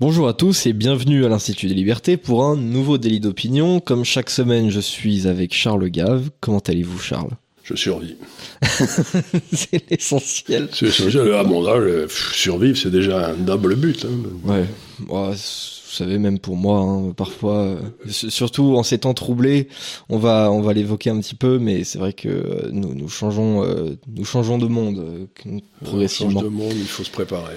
Bonjour à tous et bienvenue à l'Institut des Libertés pour un nouveau délit d'opinion. Comme chaque semaine, je suis avec Charles Gave. Comment allez-vous, Charles? Je survis. C'est l'essentiel. C'est essentiel. À mon âge, euh, pff, survivre, c'est déjà un double but. hein. Ouais. Ouais, vous savez, même pour moi, hein, parfois, euh, surtout en ces temps troublés, on va, on va l'évoquer un petit peu, mais c'est vrai que euh, nous, nous changeons, euh, nous changeons de monde euh, progressivement. On change de monde, il faut se préparer.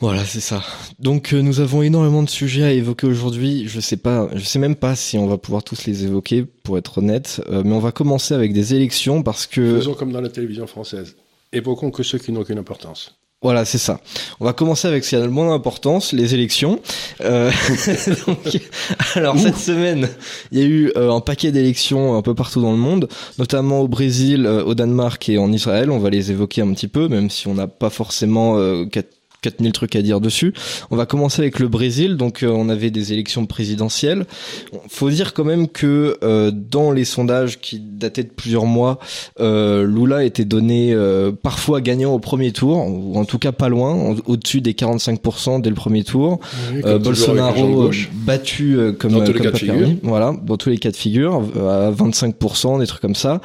Voilà, c'est ça. Donc nous avons énormément de sujets à évoquer aujourd'hui. Je sais pas, je sais même pas si on va pouvoir tous les évoquer, pour être honnête. Mais on va commencer avec des élections parce que Faisons comme dans la télévision française. Évoquons que ceux qui n'ont aucune importance. Voilà, c'est ça. On va commencer avec ce qui a le moins d'importance, les élections. Euh, donc, alors cette semaine, il y a eu euh, un paquet d'élections un peu partout dans le monde, notamment au Brésil, euh, au Danemark et en Israël. On va les évoquer un petit peu, même si on n'a pas forcément euh, quatre- 4000 trucs à dire dessus. On va commencer avec le Brésil. Donc, euh, on avait des élections présidentielles. Faut dire quand même que euh, dans les sondages qui dataient de plusieurs mois, euh, Lula était donné euh, parfois gagnant au premier tour, ou en tout cas pas loin, au-dessus des 45% dès le premier tour. Oui, Euh, Bolsonaro battu euh, comme, Dans euh, tous les comme cas de pas permis. figure. Voilà, dans tous les cas de figure, euh, à 25%, des trucs comme ça.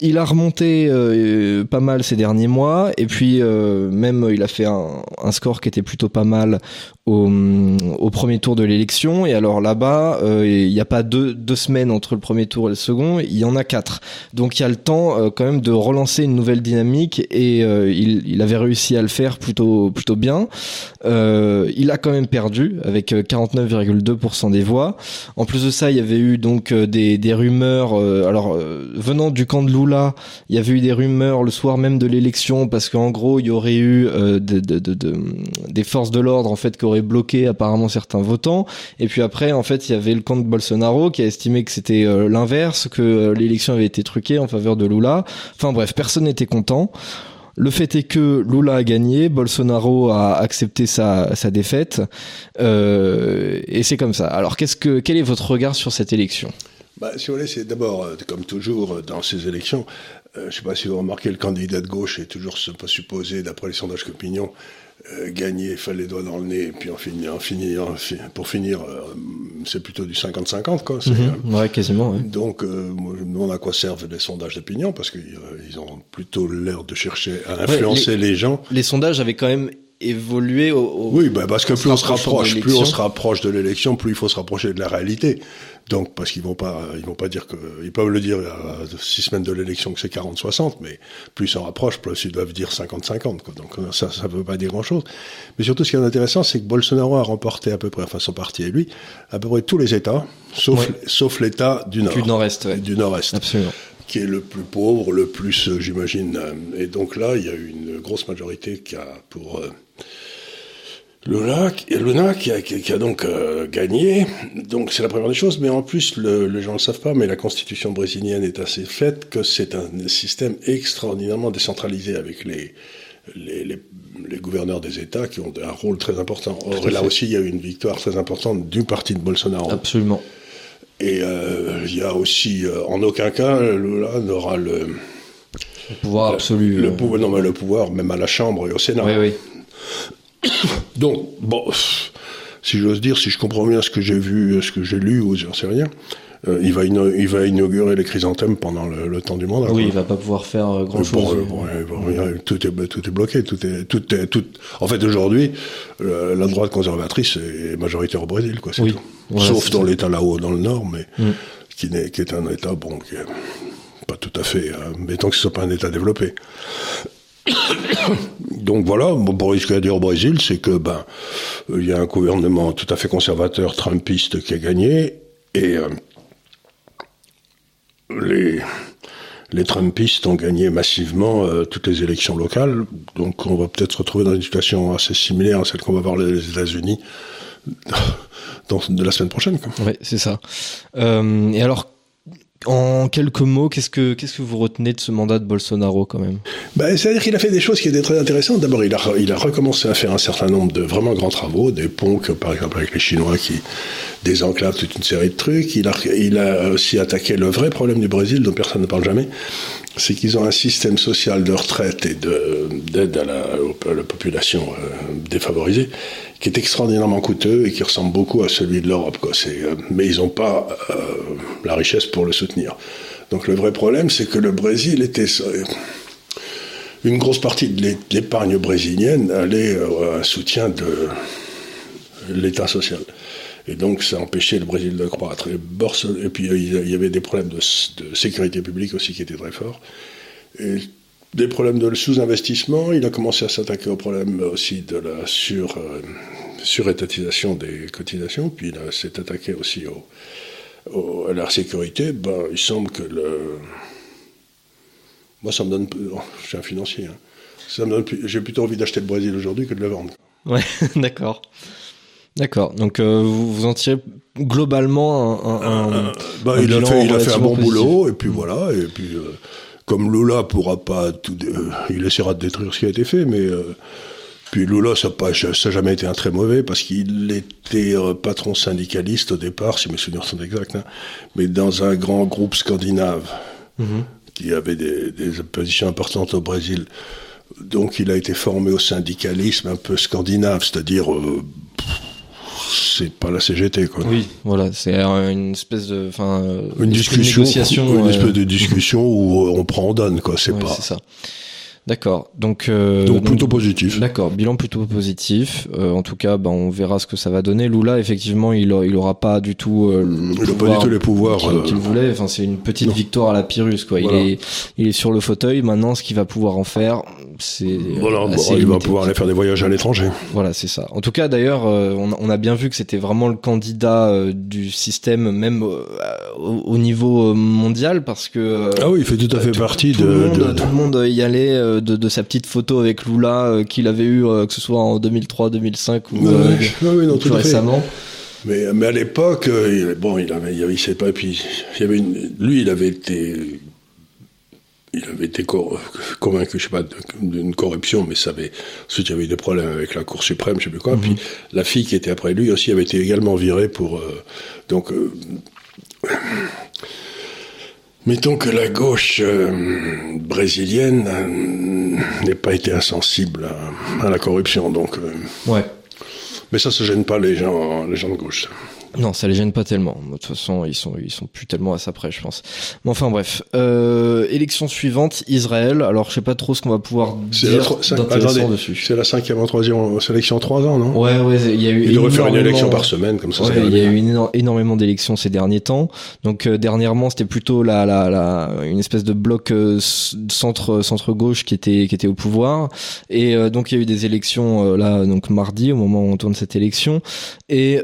Il a remonté euh, pas mal ces derniers mois, et puis euh, même il a fait un, un score qui était plutôt pas mal au, premier tour de l'élection. Et alors là-bas, euh, il n'y a pas deux, semaines entre le premier tour et le second, il y en a quatre. Donc il y a le temps euh, quand même de relancer une nouvelle dynamique, et euh, il, avait réussi à le faire plutôt plutôt bien. Il a quand même perdu avec euh, 49,2% des voix. En plus de ça, il y avait eu donc des, rumeurs. alors venant du camp de Lula, il y avait eu des rumeurs le soir même de l'élection parce qu'en gros il y aurait eu de- des forces de l'ordre en fait qui auraient bloqué apparemment certains votants. Et puis après en fait il y avait le camp de Bolsonaro qui a estimé que c'était euh, l'inverse, que euh, l'élection avait été truquée en faveur de Lula. Enfin bref, personne n'était content. Le fait est que Lula a gagné, Bolsonaro a accepté sa, sa défaite, euh, et c'est comme ça. Alors, qu'est-ce que, quel est votre regard sur cette élection? Bah, si vous voulez, c'est d'abord, euh, comme toujours euh, dans ces élections, euh, je ne sais pas si vous remarquez, le candidat de gauche est toujours supposé, d'après les sondages d'opinion, euh, gagner, faire les doigts dans le nez, et puis en finir, en finir, en pour finir, euh, c'est plutôt du 50-50, quoi. euh, Ouais, quasiment. ouais. Donc, euh, moi, je me demande à quoi servent les sondages d'opinion, parce qu'ils ils ont plutôt l'air de chercher à influencer les... gens. Les sondages avaient quand même évolué au. au- Oui, bah, parce que plus on se rapproche, plus on se rapproche de l'élection, plus il faut se rapprocher de la réalité. Donc, parce qu'ils vont pas, ils vont pas dire que, ils peuvent le dire à six semaines de l'élection que c'est 40-60, mais plus ils s'en rapprochent, plus ils doivent dire 50-50, quoi. Donc, euh, ça, ça veut pas dire grand chose. Mais surtout, ce qui est intéressant, c'est que Bolsonaro a remporté à peu près, enfin, son parti et lui, à peu près tous les États, sauf, Ouais. sauf l'État du Nord. Du Nord-Est, ouais. Du Nord-Est Absolument. qui est le plus pauvre, le plus, euh, j'imagine. euh, Et donc là, il y a eu une grosse majorité qui a pour Lula, qui- Luna qui a, qui, a donc euh, gagné. Donc c'est la première des choses. Mais en plus, le, les gens ne le savent pas, mais la constitution brésilienne est assez faite que c'est un système extraordinairement décentralisé avec les les, les, les gouverneurs des États qui ont un rôle très important. Or, là aussi, il y a eu une victoire très importante du parti de Bolsonaro. Absolument. Et euh, il y a aussi, euh, en aucun cas, Lula n'aura le, Le pouvoir absolu. le euh, pouvoir, non, mais le pouvoir, même à la Chambre et au Sénat. Oui, oui. Donc, bon, si j'ose dire, si je comprends bien ce que j'ai vu, ce que j'ai lu, ou j'en sais rien, euh, il, va il inaugurer les chrysanthèmes pendant le, le temps du mandat. Oui, il quoi. va pas pouvoir faire euh, grand Bon, chose. euh, bon, bon, rien, tout, est, tout est bloqué, tout est, tout est, tout. En fait, aujourd'hui, la droite conservatrice est majoritaire au Brésil, quoi. c'est Oui. tout. Voilà, Sauf dans l'État là-haut, dans le Nord, mais Mm. qui, n'est, qui est un État, bon, qui est pas tout à fait, euh, mettons que ce soit pas un État développé. Donc voilà, pour ce qu'il a dire au Brésil, c'est que ben euh, il y a un gouvernement tout à fait conservateur, trumpiste, qui a gagné, et euh, les les Trumpistes ont gagné massivement euh, toutes les élections locales, donc on va peut-être se retrouver dans une situation assez similaire à celle qu'on va voir les États-Unis dans, de la semaine prochaine. Oui, c'est ça. Et alors, en quelques mots, qu'est-ce que qu'est-ce que vous retenez de ce mandat de Bolsonaro quand même? Ben, C'est-à-dire qu'il a fait des choses qui étaient très intéressantes. D'abord, il a, il a recommencé à faire un certain nombre de vraiment grands travaux, des ponts, par exemple avec les Chinois qui désenclavent toute une série de trucs. Il a, il a aussi attaqué le vrai problème du Brésil dont personne ne parle jamais, c'est qu'ils ont un système social de retraite et d'aide à, la, population euh, défavorisée qui est extraordinairement coûteux et qui ressemble beaucoup à celui de l'Europe. Euh, mais ils n'ont pas euh, la richesse pour le soutenir. Donc le vrai problème, c'est que le Brésil était... Une grosse partie de l'épargne brésilienne allait à soutien de l'État social. Et donc, ça empêchait le Brésil de croître. Et, puis, il y avait des problèmes de, sécurité publique aussi qui étaient très forts. Et des problèmes de sous-investissement. Il a commencé à s'attaquer au problème aussi de la sur, euh, surétatisation des cotisations. Puis, il s'est attaqué aussi au, à la sécurité. Ben, il semble que le. Moi, ça me donne. je suis un financier. Hein. J'ai plutôt envie d'acheter le Brésil aujourd'hui que de le vendre. Ouais, d'accord. D'accord. Donc euh, vous, vous en tirez globalement un. un, bah, il, a fait, il a fait un bon boulot et puis voilà et puis euh, comme Lula pourra pas tout, euh, il essaiera de détruire ce qui a été fait, mais puis Lula ça ça jamais été un très mauvais parce qu'il était patron syndicaliste au départ si mes souvenirs sont exacts, hein, mais dans un grand groupe scandinave mhm. qui avait des, des positions importantes au Brésil. Donc il a été formé au syndicalisme un peu scandinave, c'est-à-dire c'est pas la CGT quoi. Oui, voilà, c'est une espèce de, enfin, une discussion, une espèce de discussion où on prend on donne quoi. C'est pas. C'est ça. D'accord. Donc, euh, donc plutôt positif. D'accord. Bilan plutôt positif. Euh, en tout cas, ben, on verra ce que ça va donner. Lula, effectivement, il, il aura pas du tout. Euh, il n'a pas du tout les pouvoirs qu'il voulait. Enfin, c'est une petite victoire à la Pyrrhus, quoi. Il est, il est sur le fauteuil. Maintenant, ce qu'il va pouvoir en faire, c'est. Voilà. il va pouvoir aller faire des voyages à l'étranger. Voilà, c'est ça. En tout cas, d'ailleurs, on, on, a bien vu que c'était vraiment le candidat du système, même au, niveau mondial, parce que. ah oui, il fait tout à fait partie de, de, Tout le monde y allait de, sa petite photo avec Lula euh, qu'il avait eu, euh, que ce soit en 2003, 2005 ou euh, plus récemment. Mais, mais à l'époque, bon, il avait, il, sait pas, puis il y avait une, lui, il avait été, il avait été convaincu, je sais pas, d'une corruption, mais ça avait, ensuite il y avait eu des problèmes avec la Cour suprême, je sais plus quoi. Puis mhm. la fille qui était après lui aussi avait été également virée pour, donc. Mettons que la gauche euh, brésilienne euh, n'ait pas été insensible à, la corruption, donc. Euh, ouais. Mais ça, se gêne pas les gens, les gens de gauche. Non, ça les gêne pas tellement. De toute façon, ils sont ils sont plus tellement à ça près, je pense. Mais enfin bref, euh, élection suivante, Israël. Alors je sais pas trop ce qu'on va pouvoir dire d'intéressant dessus. C'est la cinquième en troisième sélection en trois ans, non Ouais, ouais. Il y a eu. Il devrait faire une élection par semaine, comme ça. Ouais, il y a eu énormément d'élections ces derniers temps. Donc euh, dernièrement, c'était plutôt la, la, la une espèce de bloc euh, centre centre gauche qui était qui était au pouvoir. Et euh, donc il y a eu des élections là donc mardi au moment où on tourne cette élection. Et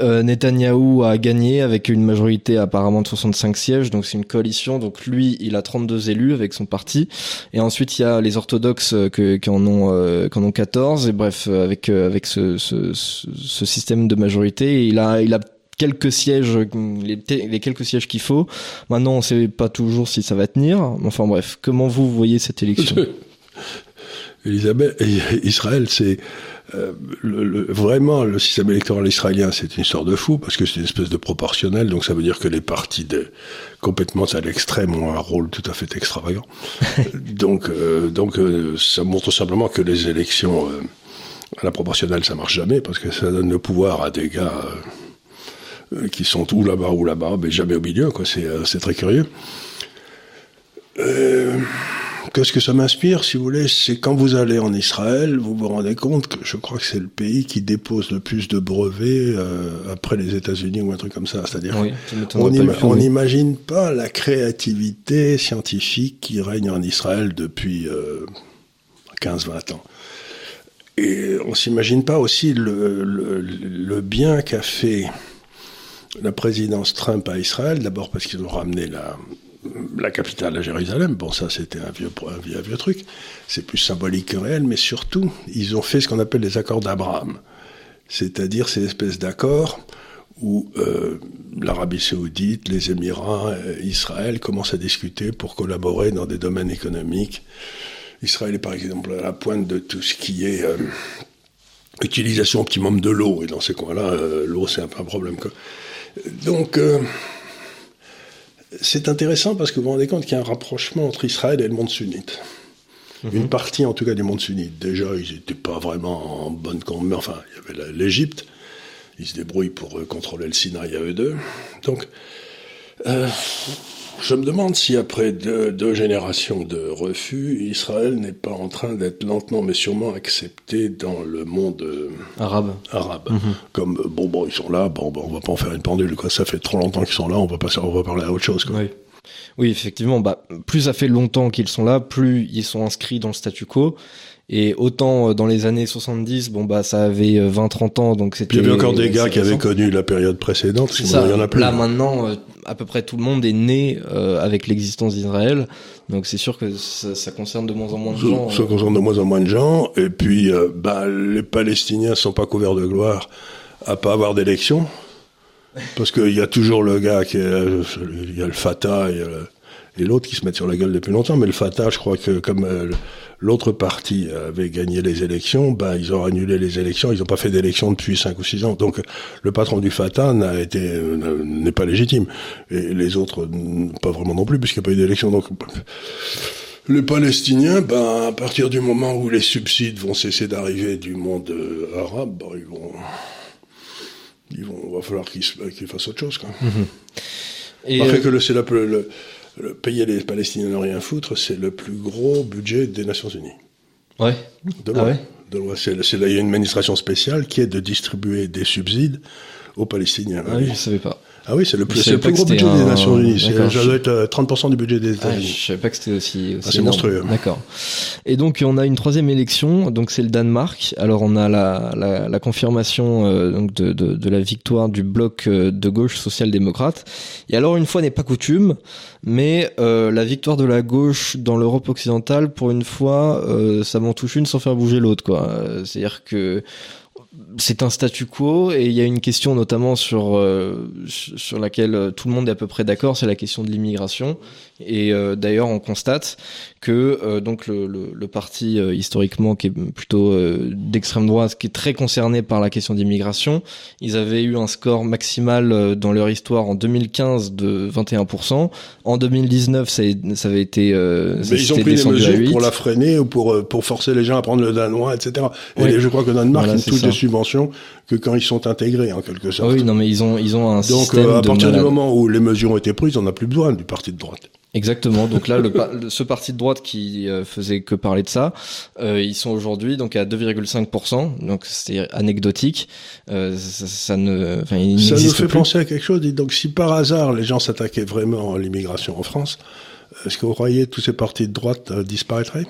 A gagné avec une majorité apparemment de 65 sièges, donc c'est une coalition. Donc lui, il a 32 élus avec son parti. Et ensuite, il y a les orthodoxes euh, qui en ont euh, qui en ont 14. Et bref, euh, avec avec ce, système de majorité, il a il a quelques sièges, les, les quelques sièges qu'il faut. Maintenant, on sait pas toujours si ça va tenir. Enfin bref, comment vous voyez cette élection? Elisabeth, Israël, c'est euh, le, vraiment, le système électoral israélien, c'est une histoire de fou, parce que c'est une espèce de proportionnel, donc ça veut dire que les partis de, complètement à l'extrême ont un rôle tout à fait extravagant. donc euh, donc euh, ça montre simplement que les élections à la proportionnelle, ça marche jamais, parce que ça donne le pouvoir à des gars qui sont ou là-bas ou là-bas, mais jamais au milieu, quoi. C'est très curieux. Euh, Qu'est-ce que ça m'inspire, si vous voulez C'est quand vous allez en Israël, vous vous rendez compte que je crois que c'est le pays qui dépose le plus de brevets euh, après les États-Unis ou un truc comme ça. C'est-à-dire, on n'imagine pas la créativité scientifique qui règne en Israël depuis euh, 15-20 ans. Et on s'imagine pas aussi le, le, le bien qu'a fait la présidence Trump à Israël, d'abord parce qu'ils ont ramené la, la capitale à Jérusalem, bon ça c'était un vieux, truc, c'est plus symbolique que réel, mais surtout ils ont fait ce qu'on appelle les accords d'Abraham, c'est-à-dire ces espèces d'accords où l'Arabie saoudite, les Émirats, Israël commencent à discuter pour collaborer dans des domaines économiques. Israël est par exemple à la pointe de tout ce qui est utilisation optimum de l'eau, et dans ces coins-là, l'eau c'est un peu un problème. Donc, c'est intéressant parce que vous vous rendez compte qu'il y a un rapprochement entre Israël et le monde sunnite. Mhm. Une partie, en tout cas, du monde sunnite. Déjà, ils n'étaient pas vraiment en bonne mais enfin, il y avait l'Égypte. Ils se débrouillent pour euh, contrôler le Sinaï à eux deux. Donc, euh, je me demande si après deux, générations de refus, Israël n'est pas en train d'être lentement mais sûrement accepté dans le monde euh, arabe. Arabe, mhm. comme bon bon ils sont là, bon, bon on va pas en faire une pendule quoi. Ça fait trop longtemps qu'ils sont là, on va passer, on va parler à autre chose quoi. Oui. Oui, effectivement, bah, plus ça fait longtemps qu'ils sont là, plus ils sont inscrits dans le statu quo. Et autant euh, dans les années 70, bon bah ça avait 20-30 euh, ans, donc c'était. Il y avait encore des gars qui avaient connu la période précédente. Ça. Il y en a plus. Là maintenant, euh, à peu près tout le monde est né avec l'existence d'Israël, donc c'est sûr que ça, ça, concerne de moins en moins de gens. Ça, concerne de moins en moins de gens. Et puis, bah les Palestiniens sont pas couverts de gloire à pas avoir d'élection. Parce qu'il y a toujours le gars qui est, il y a le Fatah et, l'autre qui se mettent sur la gueule depuis longtemps. Mais le Fatah, je crois que comme euh, l'autre parti avait gagné les élections, ben ils ont annulé les élections. Ils n'ont pas fait d'élections depuis 5 ou 6 ans. Donc le patron du Fatah n'a été euh, n'est pas légitime et les autres pas vraiment non plus puisqu'il n'y a pas eu d'élection. Donc les Palestiniens, ben, à partir du moment où les subsides vont cesser d'arriver du monde euh, arabe, ben, ils vont il va falloir qu'ils fassent autre chose. Quoi. Mhm. Et euh, que le, c'est le, le, payer les Palestiniens ne rien foutre, c'est le plus gros budget des Nations Unies. Ouais. De loi. Ah ouais de loi. C'est, il y a une administration spéciale qui est de distribuer des subsides aux Palestiniens. Ah oui, je ne savais pas. Ah oui, c'est le plus, le plus gros budget des Nations Unies. Ça doit être 30% euh, du budget des États-Unis. Ah, je savais pas que c'était aussi, aussi ah, monstrueux. D'accord. Et donc, on a une troisième élection. Donc, c'est le Danemark. Alors, on a la, la, la confirmation euh, donc de, de, de, la victoire du bloc euh, de gauche social-démocrate. Et alors, une fois n'est pas coutume, mais euh, la victoire de la gauche dans l'Europe occidentale, pour une fois, ça m'en touche une sans faire bouger l'autre, quoi. C'est-à-dire que c'est un statu quo et il y a une question notamment sur euh, sur laquelle tout le monde est à peu près d'accord, c'est la question de l'immigration. Et euh, d'ailleurs, on constate que donc le, le, parti historiquement qui est plutôt d'extrême droite, qui est très concerné par la question d'immigration, ils avaient eu un score maximal dans leur histoire en 2015 de 21%. En 2019, ça, ça avait été Mais ils ont pris des mesures pour la freiner ou pour pour forcer les gens à prendre le danois, etc. Et je crois que Danemark voilà, touche des subventions que quand ils sont intégrés en quelque sorte. Oui, non, mais ils ont ils ont un Donc, système euh, à partir du moment où les mesures ont été prises, on n'a plus besoin du parti de droite. Exactement. Donc là, le, ce parti de droite qui euh, faisait que parler de ça, euh, ils sont aujourd'hui donc à 2,5%. Donc c'est anecdotique. Euh, ça, ça, ne, ça nous fait penser à quelque chose. Donc si par hasard les gens s'attaquaient vraiment à l'immigration en France, est-ce que vous croyez que tous ces partis de droite disparaîtraient?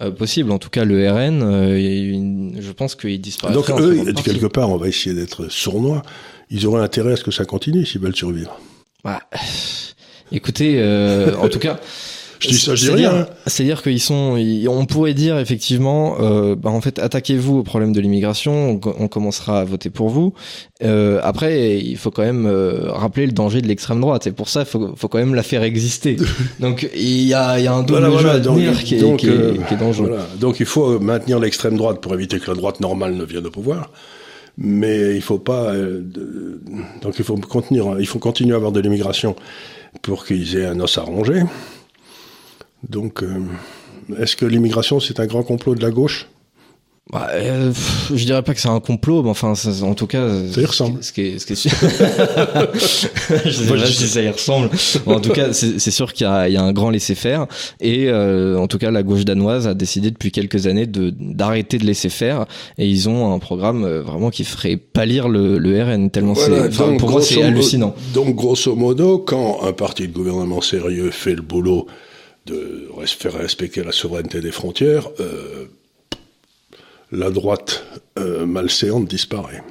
Euh, possible. En tout cas, le RN, euh, je pense qu'il disparaît. Donc eux, quelque part, on va essayer d'être sournois. Ils auraient intérêt à ce que ça continue s'ils veulent survivre. Bah, écoutez, euh, en tout cas. Je dis ça, je dis rien. C'est-à-dire qu'ils sont, on pourrait dire effectivement, euh, bah en fait, attaquez-vous au problème de l'immigration, on, commencera à voter pour vous. Euh, après, il faut quand même euh, rappeler le danger de l'extrême droite, et pour ça, il faut, faut quand même la faire exister. donc, il y a, il y a un double jeu à tenir qui, est, qui, est, euh, qui, est, dangereux. Donc, il faut maintenir l'extrême droite pour éviter que la droite normale ne vienne au pouvoir mais il faut pas donc il faut contenir il faut continuer à avoir de l'immigration pour qu'ils aient un os à ronger donc, euh, est-ce que l'immigration, c'est un grand complot de la gauche? Bah, euh, je dirais pas que c'est un complot, mais enfin, en tout cas, ça y ressemble. Ce qui est, ce qui est sûr. je sais pas si ça y ressemble. en tout cas, c'est sûr qu'il y, y, a un grand laisser-faire, et euh, en tout cas, la gauche danoise a décidé depuis quelques années de d'arrêter de laisser faire, et ils ont un programme euh, vraiment qui ferait pâlir le, le RN tellement c'est. pour moi, c'est hallucinant. Donc, grosso modo, quand un parti de gouvernement sérieux fait le boulot de faire respecter la souveraineté des frontières, euh, la droite euh, malséante disparaît.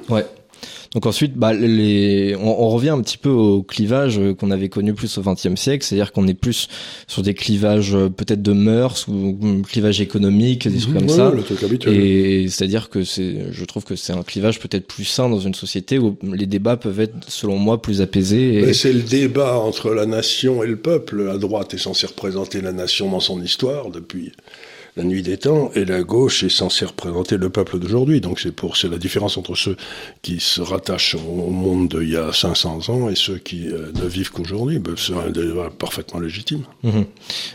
Donc ensuite, bah, les, on, on, revient un petit peu au clivage qu'on avait connu plus au XXe siècle, c'est-à-dire qu'on est plus sur des clivages euh, peut-être de mœurs ou clivage économique, des trucs comme Ouais, ça. le truc habituel. Et c'est-à-dire que c'est, je trouve que c'est un clivage peut-être plus sain dans une société où les débats peuvent être, selon moi, plus apaisés. Et... Mais c'est le débat entre la nation et le peuple. La droite est censée représenter la nation dans son histoire depuis la nuit des temps, et la gauche est censée représenter le peuple d'aujourd'hui. Donc c'est pour c'est la différence entre ceux qui se rattachent au monde d'il y a 500 ans et ceux qui euh, ne vivent qu'aujourd'hui. Ben, c'est un débat parfaitement légitime. Mhm.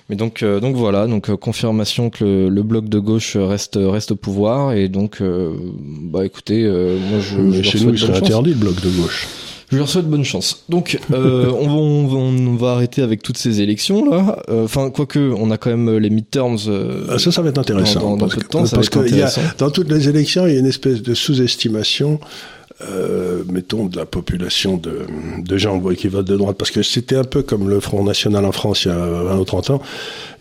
Mais donc, euh, donc voilà, donc euh, confirmation que le, le, bloc de gauche reste reste au pouvoir et donc bah écoutez, moi je, Mais je chez nous, il serait interdit le bloc de gauche. Je leur souhaite bonne chance. Donc, euh, on, va, on, va, on va arrêter avec toutes ces élections là. Euh, Enfin, quoique, on a quand même les midterms. euh, Ah, ça, ça va être intéressant. Dans- dans parce peu de que- temps, ça va parce que y a- dans toutes les élections, il y a une espèce de sous-estimation, euh, mettons, de la population de, de gens qui votent de droite. Parce que c'était un peu comme le Front National en France il y a 20 ou 30 ans.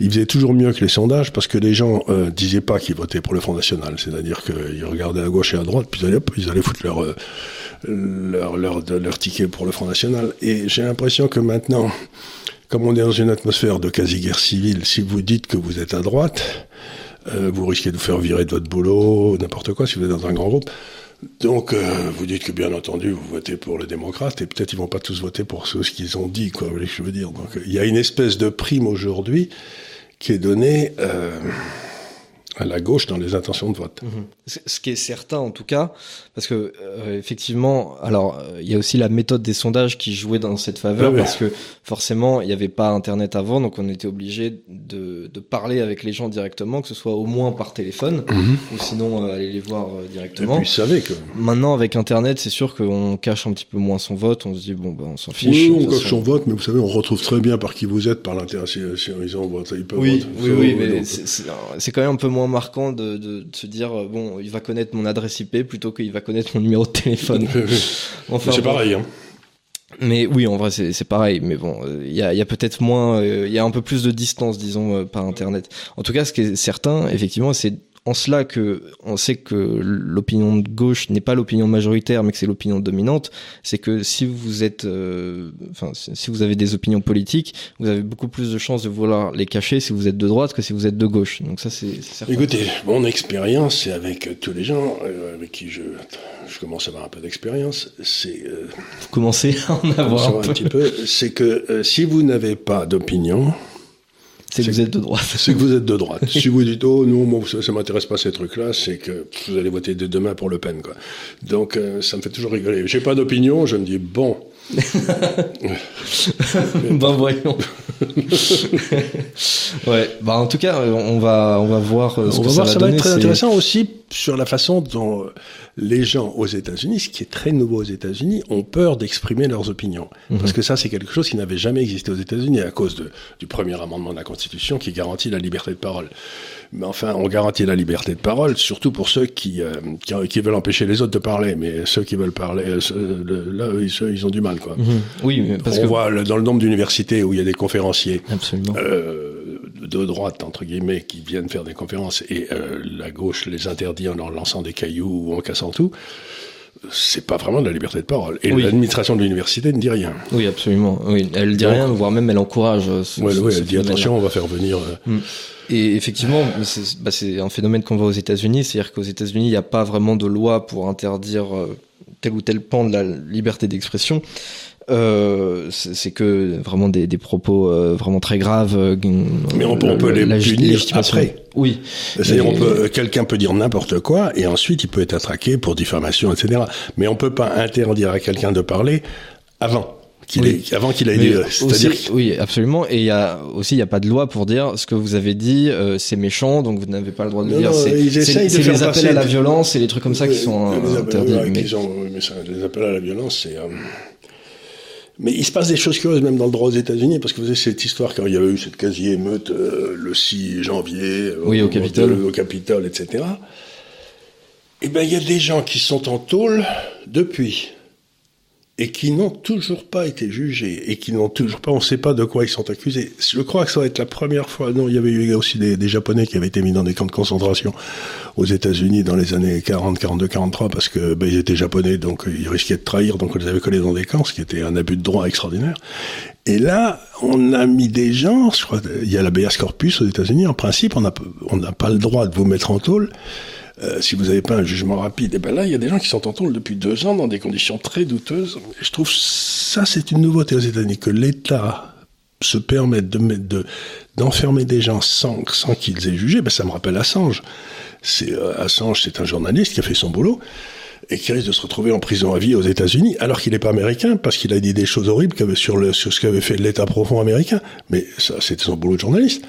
Ils faisaient toujours mieux que les sondages parce que les gens euh, disaient pas qu'ils votaient pour le Front National. C'est-à-dire qu'ils regardaient à gauche et à droite, puis ils allaient, ils allaient foutre leur, euh, leur, leur, leur ticket pour le Front National. Et j'ai l'impression que maintenant, comme on est dans une atmosphère de quasi-guerre civile, si vous dites que vous êtes à droite, euh, vous risquez de vous faire virer de votre boulot, n'importe quoi, si vous êtes dans un grand groupe. Donc, euh, vous dites que bien entendu, vous votez pour le démocrate, et peut-être ils vont pas tous voter pour ce qu'ils ont dit, quoi, vous voyez ce que je veux dire. Donc, il y a une espèce de prime aujourd'hui qui est donnée euh, à la gauche dans les intentions de vote. Mhm. Ce qui est certain en tout cas, parce que euh, effectivement, alors euh, il y a aussi la méthode des sondages qui jouait dans cette faveur, Ah oui. parce que forcément il n'y avait pas Internet avant, donc on était obligé de, de parler avec les gens directement, que ce soit au moins par téléphone, ou sinon euh, aller les voir euh, Et directement. puis, vous savez que... Maintenant avec Internet, c'est sûr qu'on cache un petit peu moins son vote, on se dit bon ben on s'en fiche. Oui, on façon. son vote, mais vous savez, on retrouve très bien par qui vous êtes, par l'interaction, ils ont voté, ils peuvent Oui, voter. oui, oui, mais c'est quand même un peu moins marquant de, de, de se dire euh, bon, il va connaître mon adresse IP plutôt qu'il va connaître mon numéro de téléphone. Enfin, c'est bon. pareil, hein. Mais oui, en vrai, c'est pareil. Mais bon, euh, il y a, y a peut-être moins, euh, il y a un peu plus de distance, disons, par Internet. En tout cas, ce qui est certain, effectivement, c'est en cela que on sait que l'opinion de gauche n'est pas l'opinion majoritaire, mais que c'est l'opinion dominante. C'est que si vous êtes, euh, enfin, si vous avez des opinions politiques, vous avez beaucoup plus de chances de vouloir les cacher si vous êtes de droite que si vous êtes de gauche. Donc ça, c'est. Écoutez, mon expérience, et avec euh, tous les gens euh, avec qui je, je commence à avoir un peu d'expérience, c'est euh, Vous commencez à en avoir un petit peu, c'est que euh, si vous n'avez pas d'opinion, C'est que vous êtes de droite. c'est que vous êtes de droite. si vous dites oh non, moi, ça, ça m'intéresse pas ces trucs-là, c'est que pff, vous allez voter demain pour Le Pen, quoi. Donc euh, ça me fait toujours rigoler. J'ai pas d'opinion, je me dis bon. ben voyons. ouais. Bah en tout cas, on va on va voir euh, ce On que va ça voir, va ça va être très intéressant aussi sur la façon dont les gens aux États-Unis, ce qui est très nouveau aux États-Unis, ont peur d'exprimer leurs opinions. Mhm. Parce que ça, c'est quelque chose qui n'avait jamais existé aux États-Unis à cause de, du premier amendement de la Constitution qui garantit la liberté de parole. Mais enfin, on garantit la liberté de parole, surtout pour ceux qui, euh, qui, qui veulent empêcher les autres de parler. Mais ceux qui veulent parler, euh, ceux- le- là, ils, ont du mal, quoi. Mhm. Oui, mais parce on que voit le- dans le nombre d'universités où il y a des conférenciers absolument. euh, de droite, entre guillemets, qui viennent faire des conférences et euh, la gauche les interdit en leur lançant des cailloux ou en cassant tout, c'est pas vraiment de la liberté de parole. Et Oui. l'administration de l'université ne dit rien. Oui, absolument. Oui, elle dit Donc- rien, voire même elle encourage. euh, ce- Ouais, ce- ouais, ce elle dit attention, on va faire venir. euh, Et effectivement, c'est bah, c'est un phénomène qu'on voit aux États-Unis, c'est-à-dire qu'aux États-Unis, il n'y a pas vraiment de loi pour interdire tel ou tel pan de la liberté d'expression. Euh, c'est que vraiment des, des propos euh, vraiment très graves. euh, Mais on peut- on peut les punir après. Oui. C'est-à-dire, on peut, quelqu'un peut dire n'importe quoi et ensuite il peut être attraqué pour diffamation, etc. Mais on peut pas interdire à quelqu'un de parler avant qu'il Oui. ait, avant qu'il ait Mais dit. C'est-à-dire, oui, absolument. Et il y a aussi, il n'y a pas de loi pour dire ce que vous avez dit, euh, c'est méchant, donc vous n'avez pas le droit de le dire. non, C'est c'est- c'est les appels à la violence et les trucs comme ça qui sont interdits. les appels à la violence, c'est. Mais il se passe des choses curieuses même dans le droit aux États-Unis parce que vous avez cette histoire quand il y avait eu cette quasi-émeute euh, le 6 janvier euh, Oui, au Capitole. au Capitole, etc. Eh ben il y a des gens qui sont en tôle depuis. Et qui n'ont toujours pas été jugés et qui n'ont toujours pas, on ne sait pas de quoi ils sont accusés. Je crois que ça va être la première fois. Non, il y avait eu aussi des, des Japonais qui avaient été mis dans des camps de concentration aux États-Unis dans les années 40, 42, 43 parce que ben, ils étaient japonais, donc ils risquaient de trahir, donc on les avait collés dans des camps, ce qui était un abus de droit extraordinaire. Et là, on a mis des gens, je crois, il y a la BS corpus aux États-Unis. En principe, on n'a on n'a pas le droit de vous mettre en tôle euh, si vous n'avez pas un jugement rapide. Et ben là, il y a des gens qui sont en tôle depuis deux ans dans des conditions très douteuses. Je trouve ça, c'est une nouveauté aux États-Unis, que l'État se permette de de, d'enfermer des gens sans, sans qu'ils aient jugé. Ben, ça me rappelle Assange. C'est, euh, Assange, c'est un journaliste qui a fait son boulot et qui risque de se retrouver en prison à vie aux États-Unis, alors qu'il n'est pas américain, parce qu'il a dit des choses horribles sur, le, sur ce qu'avait fait l'État profond américain. Mais ça, c'était son boulot de journaliste.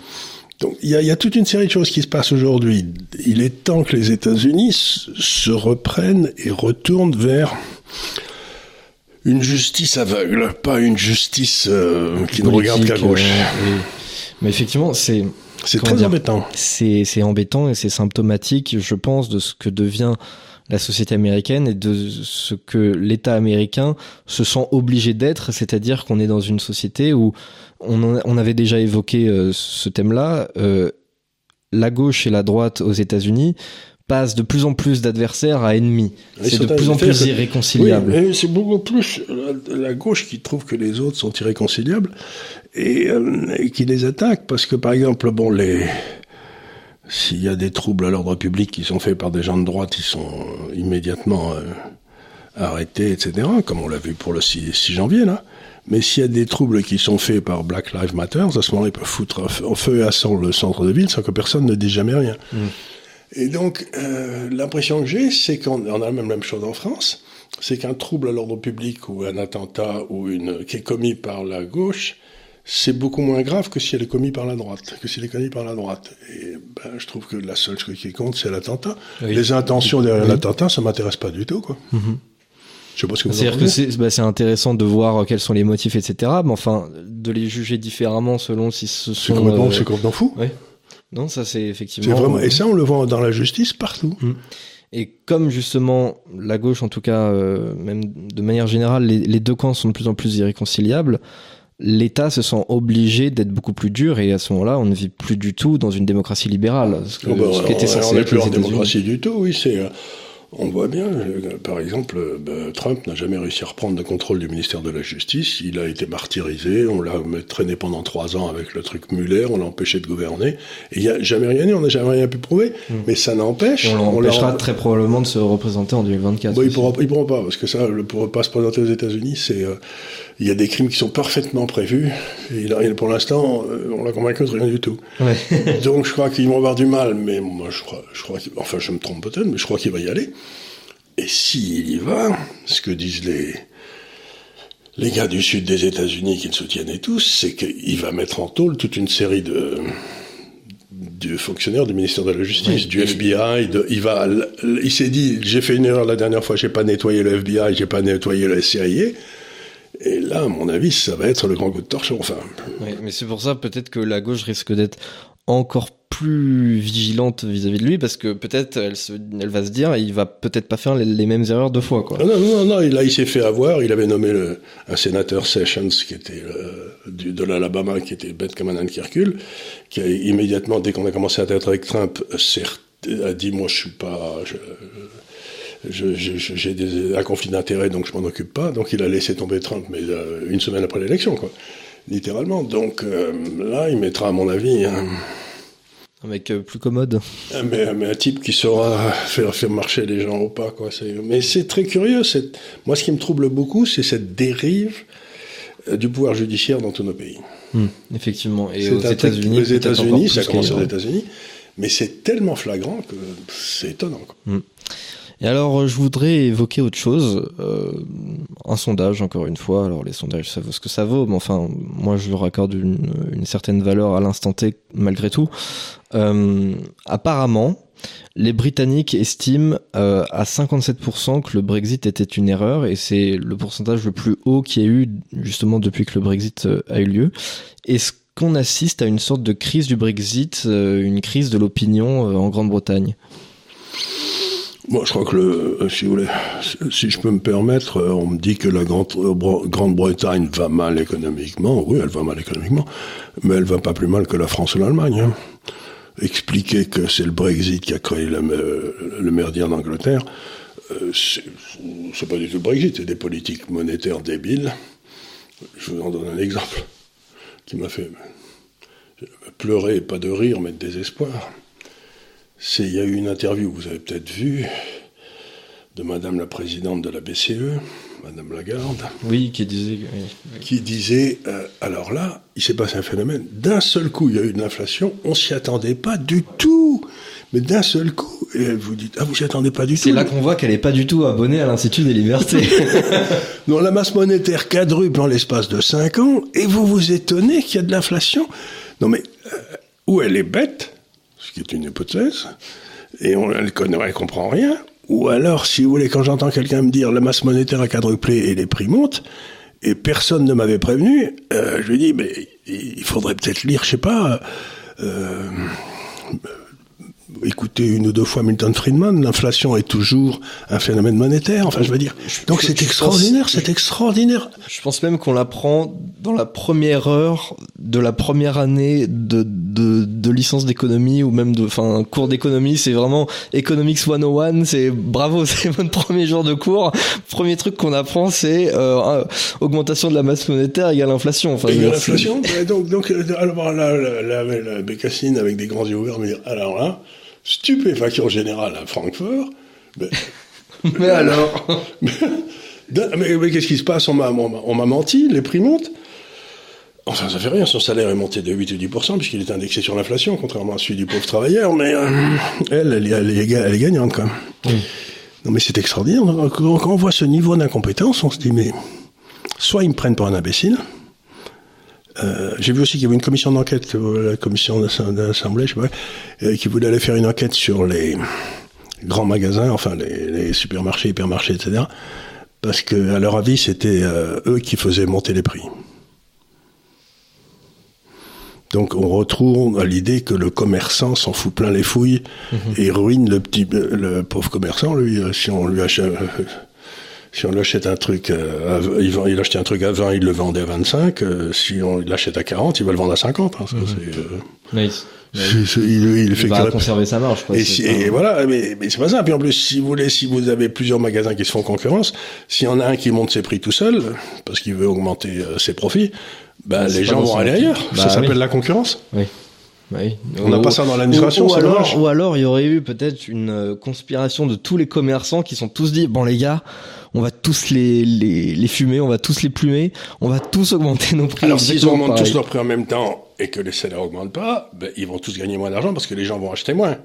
Donc il y a, y a, toute une série de choses qui se passent aujourd'hui. Il est temps que les États-Unis se reprennent et retournent vers une justice aveugle, pas une justice euh, qui ne regarde qu'à gauche. Euh, Mais effectivement, c'est c'est très embêtant. C'est c'est embêtant et c'est symptomatique, je pense, de ce que devient la société américaine et de ce que l'État américain se sent obligé d'être, c'est-à-dire qu'on est dans une société où on, on avait déjà évoqué euh, ce thème-là, euh, la gauche et la droite aux États-Unis passent de plus en plus d'adversaires à ennemis. C'est de plus en plus irréconciliable. Oui, c'est beaucoup plus la, gauche qui trouve que les autres sont irréconciliables et, euh, et qui les attaque parce que par exemple, bon les s'il y a des troubles à l'ordre public qui sont faits par des gens de droite, ils sont immédiatement euh, arrêtés, etc., comme on l'a vu pour le 6, janvier, là. Mais s'il y a des troubles qui sont faits par Black Lives Matter, à ce moment-là, ils peuvent foutre au feu et à sang le centre de ville sans que personne ne dise jamais rien. Mm. Et donc, euh, l'impression que j'ai, c'est qu'on a la même, même chose en France, c'est qu'un trouble à l'ordre public ou un attentat ou une, qui est commis par la gauche, c'est beaucoup moins grave que si elle est commise par la droite, que si elle est commise par la droite. Et ben, je trouve que la seule chose qui compte, c'est l'attentat. Les intentions derrière l'attentat, ça m'intéresse pas du tout, quoi. Je sais pas ce que C'est-à-dire que bah, c'est intéressant de voir quels sont les motifs, etc. Mais enfin, de les juger différemment selon si ce sont. C'est complètement, euh... complètement fou. Oui. Non, ça c'est effectivement. Vraiment... Et ça, on le voit dans la justice partout. Mm. Et comme justement la gauche, en tout cas, euh, même de manière générale, les, les, deux camps sont de plus en plus irréconciliables l'État se sent obligé d'être beaucoup plus dur et à ce moment-là, on ne vit plus du tout dans une démocratie libérale. Ce, que, oh bah, ce qui était on n'est plus en démocratie du tout, oui. C'est euh, on voit bien, euh, par exemple, euh, bah, Trump n'a jamais réussi à reprendre le contrôle du ministère de la Justice. Il a été martyrisé, on l'a traîné pendant trois ans avec le truc Muller, on l'a empêché de gouverner. Et il n'y a jamais rien eu, on n'a jamais rien pu prouver. Hmm. Mais ça n'empêche. On l'empêchera très probablement de se représenter en 2024. Bon, il ne pourra, pas, parce que ça, ne pourra pas se présenter aux États-Unis, c'est il y a des crimes qui sont parfaitement prévus. Et pour l'instant, euh, on l'a convaincu de rien du tout. Ouais. Donc je crois qu'ils vont avoir du mal, mais moi je crois, je crois enfin je me trompe peut-être, mais je crois qu'il va y aller. Et s'il y va, ce que disent les, les gars du sud des États-Unis qui le soutiennent et tous, c'est qu'il va mettre en tôle toute une série de, de fonctionnaires du ministère de la Justice, du FBI. De, il va, il s'est dit, j'ai fait une erreur la dernière fois, j'ai pas nettoyé le FBI, j'ai pas nettoyé le CIA. Et là, à mon avis, ça va être le grand coup de torchon. Enfin. Oui, mais c'est pour ça peut-être que la gauche risque d'être encore plus vigilante vis-à-vis de lui parce que peut-être elle, elle va se dire il va peut-être pas faire les, mêmes erreurs deux fois quoi. Non non non, non là il s'est fait avoir il avait nommé le, un sénateur Sessions qui était euh, du, de l'Alabama qui était bête comme un âne qui recule qui a immédiatement dès qu'on a commencé à être avec Trump a dit moi je suis pas je, j'ai un conflit d'intérêts, donc je m'en occupe pas. Donc il a laissé tomber Trump, mais euh, une semaine après l'élection, quoi, littéralement. Donc euh, là, il mettra, à mon avis, un, un mec euh, plus commode. Mais, mais, un type qui saura faire, faire marcher les gens au pas, quoi. Mais c'est très curieux. Moi, ce qui me trouble beaucoup, c'est cette dérive du pouvoir judiciaire dans tous nos pays. Hmm, effectivement. Et aux États-Unis, aux États-Unis, ça commence aux États-Unis, mais c'est tellement flagrant que c'est étonnant. Quoi. Hmm. Et alors, je voudrais évoquer autre chose, euh, un sondage, encore une fois. Alors, les sondages, ça vaut ce que ça vaut, mais enfin, moi, je leur accorde une, une certaine valeur à l'instant T, malgré tout. Euh, apparemment, les Britanniques estiment euh, à 57% que le Brexit était une erreur, et c'est le pourcentage le plus haut qu'il y a eu, justement, depuis que le Brexit euh, a eu lieu. Est-ce qu'on assiste à une sorte de crise du Brexit, euh, une crise de l'opinion en Grande-Bretagne? Moi, je crois que, le, si vous voulez, si je peux me permettre, on me dit que la Grande-Bretagne va mal économiquement. Oui, elle va mal économiquement, mais elle va pas plus mal que la France ou l'Allemagne. Hein. Expliquer que c'est le Brexit qui a créé le, le merdien d'Angleterre, euh, c'est pas du tout le Brexit, c'est des politiques monétaires débiles. Je vous en donne un exemple qui m'a fait pleurer, pas de rire, mais de désespoir. Il y a eu une interview, vous avez peut-être vu, de Madame la présidente de la BCE, Madame Lagarde. Oui, qui disait. Qui disait, euh, alors là, il s'est passé un phénomène. D'un seul coup, il y a eu de l'inflation, on s'y attendait pas du tout. Mais d'un seul coup, et vous dit, ah, vous s'y attendez pas du tout. C'est là qu'on voit qu'elle n'est pas du tout abonnée à l'Institut des libertés. non, la masse monétaire quadruple en l'espace de 5 ans, et vous vous étonnez qu'il y a de l'inflation. Non, mais, euh, où elle est bête, ce qui est une hypothèse, et on, elle comprend rien, ou alors, si vous voulez, quand j'entends quelqu'un me dire la masse monétaire a quadruplé et les prix montent, et personne ne m'avait prévenu, euh, je lui dis, mais il faudrait peut-être lire, je sais pas, euh, écouter une ou deux fois Milton Friedman, l'inflation est toujours un phénomène monétaire. Enfin, je veux dire. Donc c'est extraordinaire, c'est extraordinaire. Je pense même qu'on l'apprend dans la première heure de la première année de, de, de licence d'économie ou même de, enfin, cours d'économie. C'est vraiment Economics 101. C'est bravo, c'est votre premier jour de cours. Premier truc qu'on apprend, c'est euh, augmentation de la masse monétaire égale inflation. Enfin, égale inflation. donc, donc, euh, alors là, la, la, la, bécassine avec des grands yeux ouverts, mais alors là stupéfaction générale à Francfort. Mais, alors Mais, qu'est-ce qui se passe? On m'a menti, les prix montent. Enfin, ça fait rien, son salaire est monté de 8 ou 10%, puisqu'il est indexé sur l'inflation, contrairement à celui du pauvre travailleur, mais euh, elle, elle, est, gagnante, quand même. Non, mais c'est extraordinaire. Quand on voit ce niveau d'incompétence, on se dit, mais soit ils me prennent pour un imbécile, euh, j'ai vu aussi qu'il y avait une commission d'enquête, euh, la commission d'assemblée, je sais pas, euh, qui voulait aller faire une enquête sur les grands magasins, enfin les, supermarchés, hypermarchés, etc. Parce que, à leur avis, c'était eux qui faisaient monter les prix. Donc on retrouve à l'idée que le commerçant s'en fout plein les fouilles mhm. et ruine le petit, le pauvre commerçant, lui, si on lui achète si on achète un truc, euh, il, vend, il achetait un truc à 20, il le vendait à 25. Euh, si on l'achète à 40, il va le vendre à 50. Hein, mhm. euh, nice. il, fait va conserver sa marge. Quoi, et, voilà, mais, mais c'est pas ça. Puis en plus, si vous voulez, si vous avez plusieurs magasins qui se font concurrence, s'il y en a un qui monte ses prix tout seul parce qu'il veut augmenter ses profits, ben les gens vont aller ailleurs. ça bah s'appelle la concurrence. Oui. Oui. On n'a pas ça dans l'administration, ou, alors, ou alors il y aurait eu peut-être une conspiration de tous les commerçants qui sont tous dit bon les gars, on va tous les, les, les fumer, on va tous les plumer, on va tous augmenter nos prix. Alors s'ils augmentent tous leurs prix en même temps et que les salaires augmentent pas, ben, ils vont tous gagner moins d'argent parce que les gens vont acheter moins.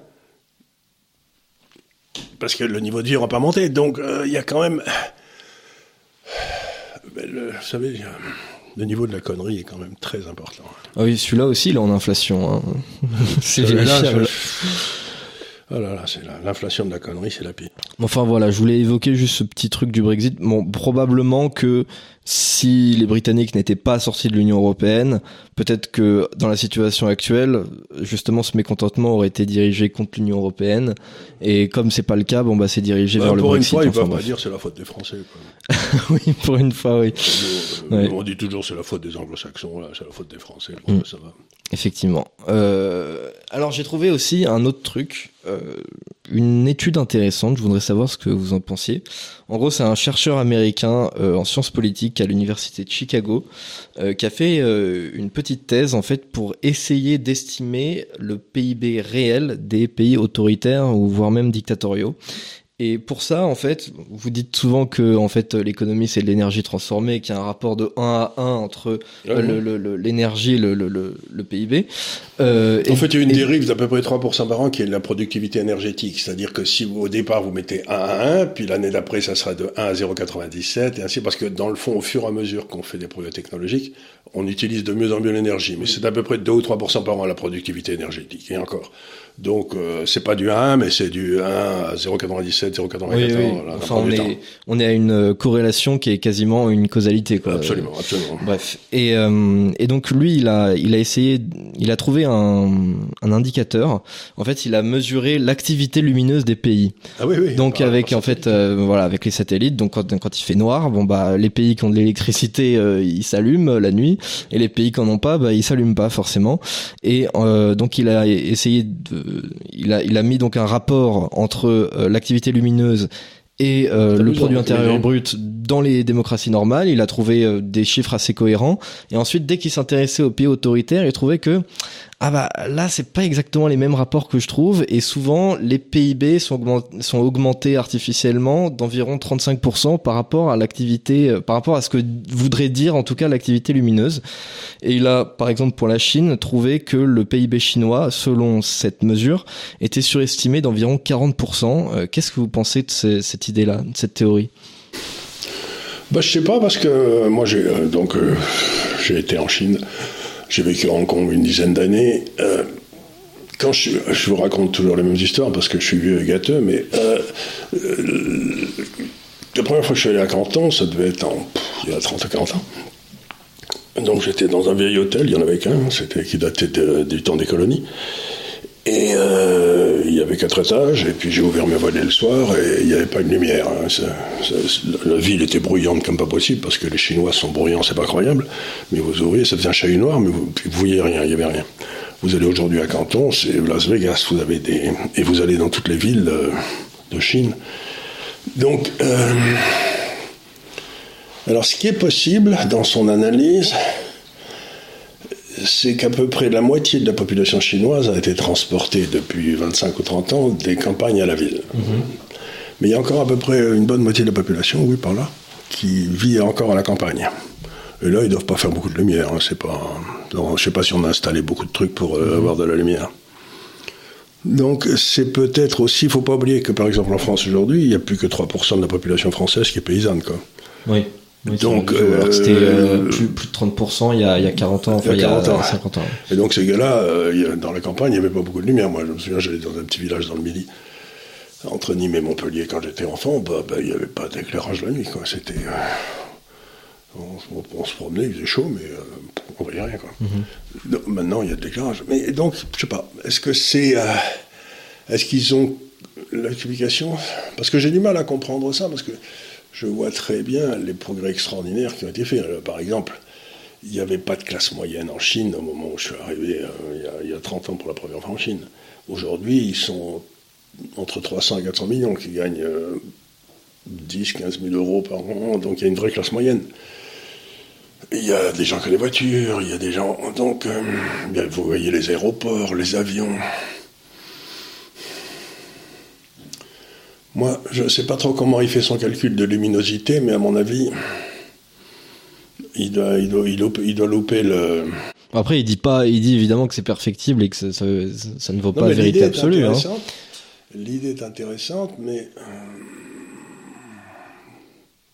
Parce que le niveau de vie va pas monter. Donc euh, il y a quand même... Ben, le, vous savez, le niveau de la connerie est quand même très important. Ah oui, celui-là aussi, il est en inflation. Hein. C'est Oh là là, c'est l'inflation de la connerie, c'est la pire. Enfin voilà, je voulais évoquer juste ce petit truc du Brexit. Bon, probablement que si les Britanniques n'étaient pas sortis de l'Union européenne, peut-être que dans la situation actuelle, justement, ce mécontentement aurait été dirigé contre l'Union européenne. Et comme c'est pas le cas, bon bah c'est dirigé bah, vers le Brexit. Pour une fois, ils peuvent pas dire c'est la faute des Français. oui, pour une fois, oui. On dit toujours c'est la faute des Anglo-Saxons, là, c'est la faute des Français. Mm. ça va. Effectivement. Euh, alors j'ai trouvé aussi un autre truc, euh, une étude intéressante. Je voudrais savoir ce que vous en pensiez. En gros, c'est un chercheur américain euh, en sciences politiques à l'université de Chicago qui a fait une petite thèse en fait pour essayer d'estimer le PIB réel des pays autoritaires ou voire même dictatoriaux. Et pour ça, en fait, vous dites souvent que en fait l'économie c'est de l'énergie transformée, qu'il y a un rapport de 1 à 1 entre ah l'énergie et le, le, le, PIB. Euh, en fait, il y a une dérive d'à peu près 3% par an qui est la productivité énergétique. C'est-à-dire que si au départ vous mettez 1 à 1, puis l'année d'après ça sera de 1 à 0,97 et ainsi, parce que dans le fond, au fur et à mesure qu'on fait des progrès technologiques, on utilise de mieux en mieux l'énergie. Mais c'est à peu près 2 ou 3% par an la productivité énergétique. Et encore. Donc, euh, c'est pas du 1, mais c'est du 1 à 0,97 0,97, 0,94. Oui, oui. là, Enfin, on est, on est à une euh, corrélation qui est quasiment une causalité. Quoi. Absolument, absolument. Bref. Et, euh, et donc lui, il a, il a essayé, il a trouvé un, un indicateur. En fait, il a mesuré l'activité lumineuse des pays. Ah oui, oui. Donc Ah, avec en fait, euh, voilà, avec les satellites. Donc quand, quand il fait noir, bon bah les pays qui ont de l'électricité, euh, ils s'allument la nuit, et les pays qui en ont pas, bah ils s'allument pas forcément. Et euh, donc il a essayé de, il a, il a mis donc un rapport entre euh, l'activité lumineuse et euh, le produit intérieur brut dans les démocraties normales. Il a trouvé euh, des chiffres assez cohérents. Et ensuite, dès qu'il s'intéressait aux pays autoritaires, il trouvait que ah bah là, c'est pas exactement les mêmes rapports que je trouve. Et souvent, les PIB sont, augment- sont augmentés artificiellement d'environ 35% par rapport à l'activité, euh, par rapport à ce que voudrait dire en tout cas l'activité lumineuse. Et il a, par exemple, pour la Chine, trouvé que le PIB chinois, selon cette mesure, était surestimé d'environ 40%. Euh, Qu'est-ce que vous pensez de ce- cette idée-là, de cette théorie? Bah, je sais pas parce que euh, moi j'ai donc j'ai été en Chine, j'ai vécu à Hong Kong une dizaine d'années. Euh, quand je, vous raconte toujours les mêmes histoires parce que je suis vieux et gâteux, mais euh, euh, la première fois que je suis allé à Canton, ça devait être en, il y a 30 ou 40 ans. Donc j'étais dans un vieil hôtel, il y en avait qu'un, c'était qui datait du temps des colonies. Et euh, il y avait quatre étages, et puis j'ai ouvert mes volets le soir, et il n'y avait pas de lumière. hein. La ville était bruyante comme pas possible, parce que les Chinois sont bruyants, c'est pas croyable. Mais vous ouvriez, ça faisait un chahut noir, mais vous ne voyez rien, il n'y avait rien. Vous allez aujourd'hui à Canton, c'est Las Vegas, vous avez des... Et vous allez dans toutes les villes euh, de Chine. Donc, euh, alors ce qui est possible dans son analyse, c'est qu'à peu près la moitié de la population chinoise a été transportée depuis 25 ou 30 ans des campagnes à la ville. Mais il y a encore à peu près une bonne moitié de la population, oui, par là, qui vit encore à la campagne. Et là, ils ne doivent pas faire beaucoup de lumière. hein, c'est pas... je ne sais pas si on a installé beaucoup de trucs pour euh, avoir de la lumière. Donc, c'est peut-être aussi, il ne faut pas oublier que, par exemple, en France aujourd'hui, il n'y a plus que 3% de la population française qui est paysanne. Quoi. Oui. Donc, alors euh, c'était euh, plus, plus de 30% il y a, il y a 40 ans, enfin il y a, 40 ans. 50 ans. Et donc ces gars-là, euh, dans la campagne, il n'y avait pas beaucoup de lumière. Moi, je me souviens, j'allais dans un petit village dans le Midi, entre Nîmes et Montpellier, quand j'étais enfant, bah, bah, il n'y avait pas d'éclairage la nuit. Quoi. C'était, on, on- on se promenait, il faisait chaud, mais on voyait rien. Quoi. Donc, maintenant, il y a de l'éclairage. Mais donc, je sais pas, est-ce que c'est... est-ce qu'ils ont l'explication? Parce que j'ai du mal à comprendre ça, parce que je vois très bien les progrès extraordinaires qui ont été faits. Alors, par exemple, il n'y avait pas de classe moyenne en Chine au moment où je suis arrivé euh, il, y a, il y a 30 ans pour la première fois en Chine. Aujourd'hui, ils sont entre 300 et 400 millions qui gagnent euh, 10, 15 000 euros par an, donc il y a une vraie classe moyenne. Il y a des gens qui ont des voitures, il y a des gens. Donc, euh, vous voyez les aéroports, les avions. Moi, je ne sais pas trop comment il fait son calcul de luminosité, mais à mon avis, il doit, il doit, il loupe- il doit louper le. Après, il dit pas, il dit évidemment que c'est perfectible et que ça, ça, ça ne vaut Non, pas mais vérité absolue. L'idée est intéressante, mais euh,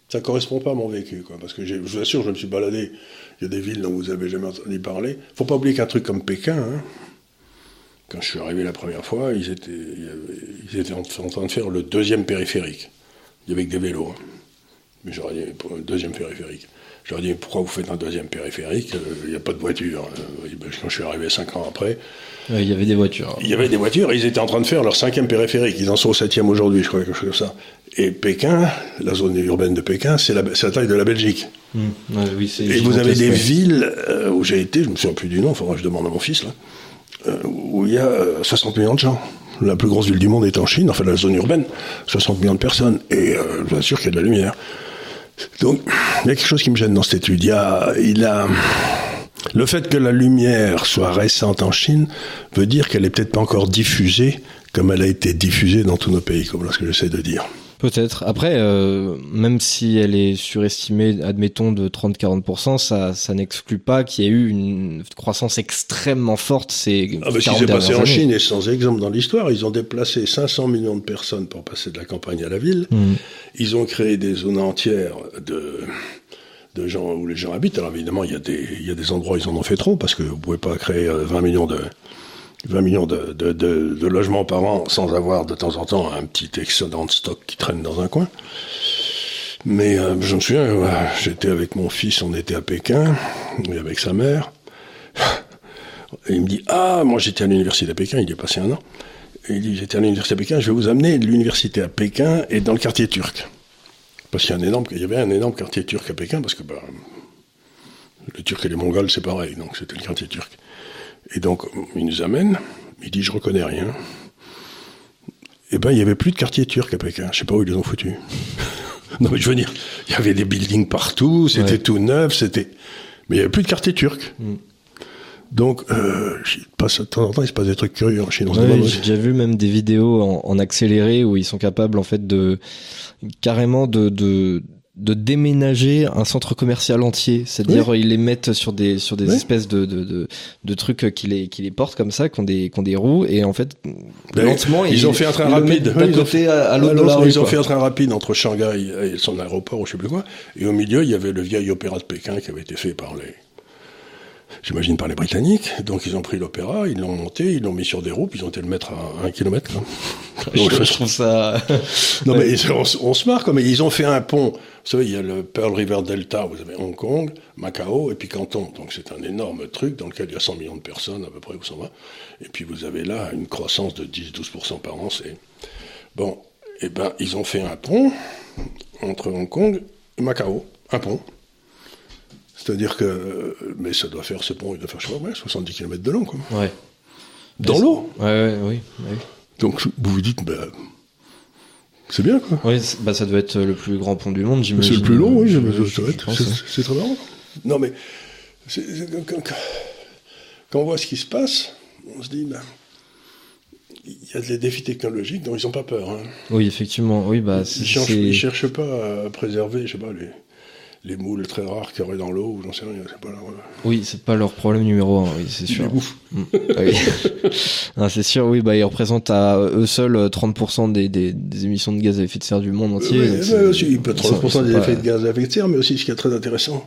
ça correspond pas à mon vécu, quoi. Parce que je vous assure, je me suis baladé. Il y a des villes dont vous avez jamais entendu parler. Faut pas oublier qu'un truc comme Pékin, hein, quand je suis arrivé la première fois, ils étaient, ils étaient en, en train de faire le deuxième périphérique. Il y avait que des vélos. hein. Mais j'aurais dit, deuxième périphérique. J'aurais dit, pourquoi vous faites un deuxième périphérique? Euh, Il n'y a pas de voiture. Euh, ben, Quand je suis arrivé cinq ans après, Ouais, il y avait des voitures. il y avait des voitures, ils étaient en train de faire leur cinquième périphérique. Ils en sont au septième aujourd'hui, je crois, quelque chose comme ça. Et Pékin, la zone urbaine de Pékin, c'est la, taille de la Belgique. Ouais, oui, c'est Et vous avez des villes euh, où j'ai été, je me souviens plus du nom, faudra que je demande à mon fils, là, où il y a euh, 60 millions de gens. La plus grosse ville du monde est en Chine, enfin la zone urbaine, 60 millions de personnes. Et euh, vous assure qu'il y a de la lumière. Donc, il y a quelque chose qui me gêne dans cette étude. Il y a, il a, le fait que la lumière soit récente en Chine veut dire qu'elle est peut-être pas encore diffusée comme elle a été diffusée dans tous nos pays, comme là ce que j'essaie de dire. Peut-être. Après, euh, même si elle est surestimée, admettons, de 30-40%, ça, ça n'exclut pas qu'il y ait eu une croissance extrêmement forte ces Ah bah, ce qui 40 s'est passé en. Chine est sans exemple dans l'histoire. Ils ont déplacé 500 millions de personnes pour passer de la campagne à la ville. Hum. Ils ont créé des zones entières de, de gens où les gens habitent. Alors évidemment, il y, a des, il y a des endroits où ils en ont fait trop parce que vous pouvez pas créer euh, 20 millions de, 20 millions de, logements par an sans avoir de temps en temps un petit excédent de stock qui traîne dans un coin. Mais euh, je me souviens, j'étais avec mon fils, on était à Pékin, et avec sa mère. Et il me dit Ah, moi j'étais à l'université à Pékin, il y a passé un an. Et il dit J'étais à l'université à Pékin, je vais vous amener de l'université à Pékin et dans le quartier turc. Parce qu'il y, il y avait un énorme quartier turc à Pékin, parce que bah, les Turcs et les Mongols, c'est pareil, donc c'était le quartier turc. Et donc, il nous amène, il dit Je reconnais rien. Eh ben, il n'y avait plus de quartier turc à Pékin. Je sais pas où ils les ont foutus. non, mais je veux dire, il y avait des buildings partout, c'était tout neuf, c'était. Mais il n'y avait plus de quartier turc. Mm. Donc, euh, de temps en temps, il se passe des trucs curieux en Chine. Ouais, J'ai déjà vu même des vidéos en, en, accéléré où ils sont capables, en fait, de carrément de, de de déménager un centre commercial entier, c'est-à-dire ils les mettent sur des sur des espèces de, de, de, de, trucs qui les qui les portent comme ça, qui ont des qui ont des roues. Et en fait ben, lentement ils, ont fait un train rapide. d'un côté à, l'autre ils ont fait un train rapide entre Shanghai et son aéroport ou je sais plus quoi. Et au milieu il y avait le vieil opéra de Pékin qui avait été fait par les j'imagine par les Britanniques. Donc ils ont pris l'opéra, ils l'ont monté, ils l'ont mis sur des roues, ils ont été le mettre à un kilomètre. je, trouve ça. non mais on, se marre comme ils ont fait un pont. Vous savez, il y a le Pearl River Delta, vous avez Hong Kong, Macao et puis Canton. Donc c'est un énorme truc dans lequel il y a 100 millions de personnes à peu près, où ça va. Et puis vous avez là une croissance de 10-12% par an. C'est bon. Eh ben ils ont fait un pont entre Hong Kong et Macao, un pont. C'est-à-dire que, mais ça doit faire, ce pont, il doit faire, je sais pas, 70 km de long, quoi. Ouais. Dans l'eau ouais, ouais, oui, oui. Donc, vous vous dites, bah, c'est bien, quoi. Oui, bah, ça doit être le plus grand pont du monde, j'imagine. C'est le plus long, oui, c'est très marrant. Non, mais, quand, on voit ce qui se passe, on se dit, bah, il y a des défis technologiques dont ils n'ont pas peur. Hein. Oui, effectivement, oui, bah, ils ne cherchent, pas à préserver, je sais pas, les les moules très rares qu'il y aurait dans l'eau, ou j'en sais rien, c'est pas leur... Oui, c'est pas leur problème numéro un, oui, c'est sûr. Mm. Ah c'est sûr, oui, bah, ils représentent à eux seuls 30% des, des, des, émissions de gaz à effet de serre du monde entier. Oui, mais aussi, 30% des effets de gaz à effet de serre, mais aussi ce qui est très intéressant,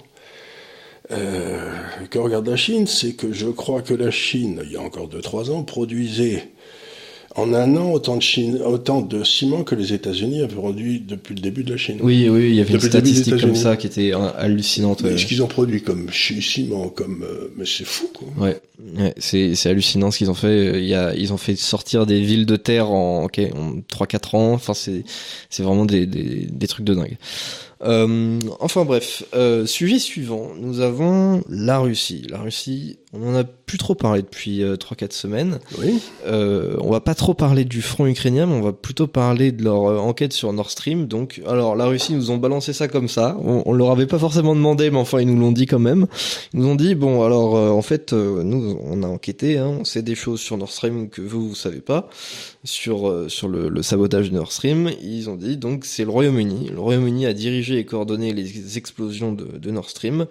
euh, quand on regarde la Chine, c'est que je crois que la Chine, il y a encore 2-3 ans, produisait en un an autant de, Chine, autant de ciment que les États-Unis avaient produit depuis le début de la Chine. Oui, oui, il y avait une statistique comme ça qui était hallucinante. Ce qu'ils ont produit comme ciment, comme, euh, mais c'est fou, quoi. Ouais, ouais c'est, c'est hallucinant ce qu'ils ont fait. Il y a, ils ont fait sortir des villes de terre en, ok, en 3-4 ans. Enfin, c'est, c'est vraiment des, des, des trucs de dingue. Euh, enfin bref, euh, sujet suivant, nous avons la Russie. La Russie, on en a plus trop parlé depuis euh, 3-4 semaines. Oui. Euh, on va pas trop parler du front ukrainien, mais on va plutôt parler de leur euh, enquête sur Nord Stream. Donc, alors la Russie nous ont balancé ça comme ça. On, on leur avait pas forcément demandé, mais enfin ils nous l'ont dit quand même. Ils nous ont dit bon, alors en fait, nous on a enquêté, hein, on sait des choses sur Nord Stream que vous vous savez pas sur sur le, le sabotage de Nord Stream. Ils ont dit donc c'est le Royaume-Uni. Le Royaume-Uni a dirigé et coordonné les explosions de, de Nord Stream.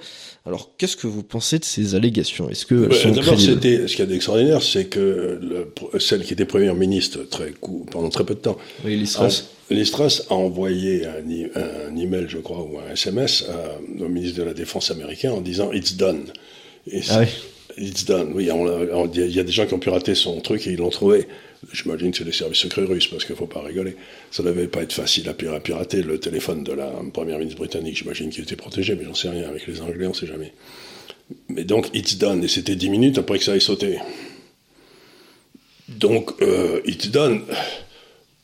Alors qu'est-ce que vous pensez de ces allégations? Est-ce que D'abord, c'était ce qu'il y a d'extraordinaire, c'est que le, celle qui était première ministre très pendant très peu de temps, oui, Listras. a, a envoyé un, un, email, je crois, ou un SMS à, au ministre de la Défense américain en disant It's done. Et ah oui. It's done. Oui, il y a des gens qui ont pu rater son truc et ils l'ont trouvé. J'imagine que c'est les services secrets russes, parce qu'il ne faut pas rigoler. Ça ne devait pas être facile à pirater le téléphone de la première ministre britannique. J'imagine qu'il était protégé, mais j'en sais rien. Avec les Anglais, on ne sait jamais. Mais donc, it's done. Et c'était 10 minutes après que ça ait sauté. Donc, euh, it's done.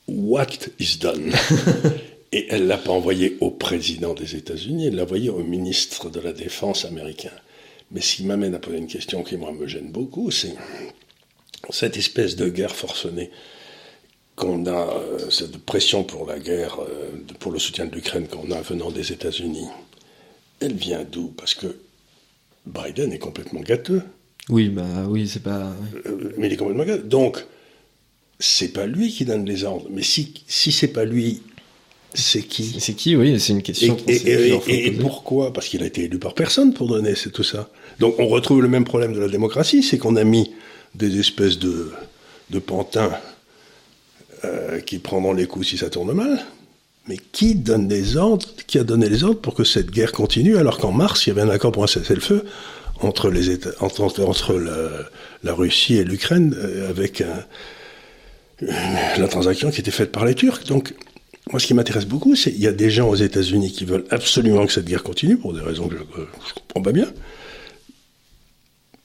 What is done? Et elle ne l'a pas envoyé au président des États-Unis, elle l'a envoyé au ministre de la Défense américain. Mais ce qui m'amène à poser une question qui, moi, me gêne beaucoup, c'est cette espèce de guerre forcenée qu'on a, euh, cette pression pour la guerre, euh, pour le soutien de l'Ukraine qu'on a venant des États-Unis, elle vient d'où? Parce que Biden est complètement gâteux. Oui, bah oui, c'est pas. Euh, mais il est complètement gâteux. Donc, c'est pas lui qui donne les ordres. Mais si, si c'est pas lui, c'est qui? C'est qui, oui, c'est une question. Et, pourquoi? Parce qu'il a été élu par personne pour donner, c'est tout ça. Donc on retrouve le même problème de la démocratie, c'est qu'on a mis des espèces de, de pantins euh, qui prendront les coups si ça tourne mal. Mais qui donne les ordres Qui a donné les ordres pour que cette guerre continue alors qu'en mars, il y avait un accord pour un cessez-le-feu entre les États, entre, entre la, Russie et l'Ukraine euh, avec la transaction qui était faite par les Turcs. Donc, moi, ce qui m'intéresse beaucoup, c'est qu'il y a des gens aux États-Unis qui veulent absolument que cette guerre continue, pour des raisons que je, ne comprends pas bien.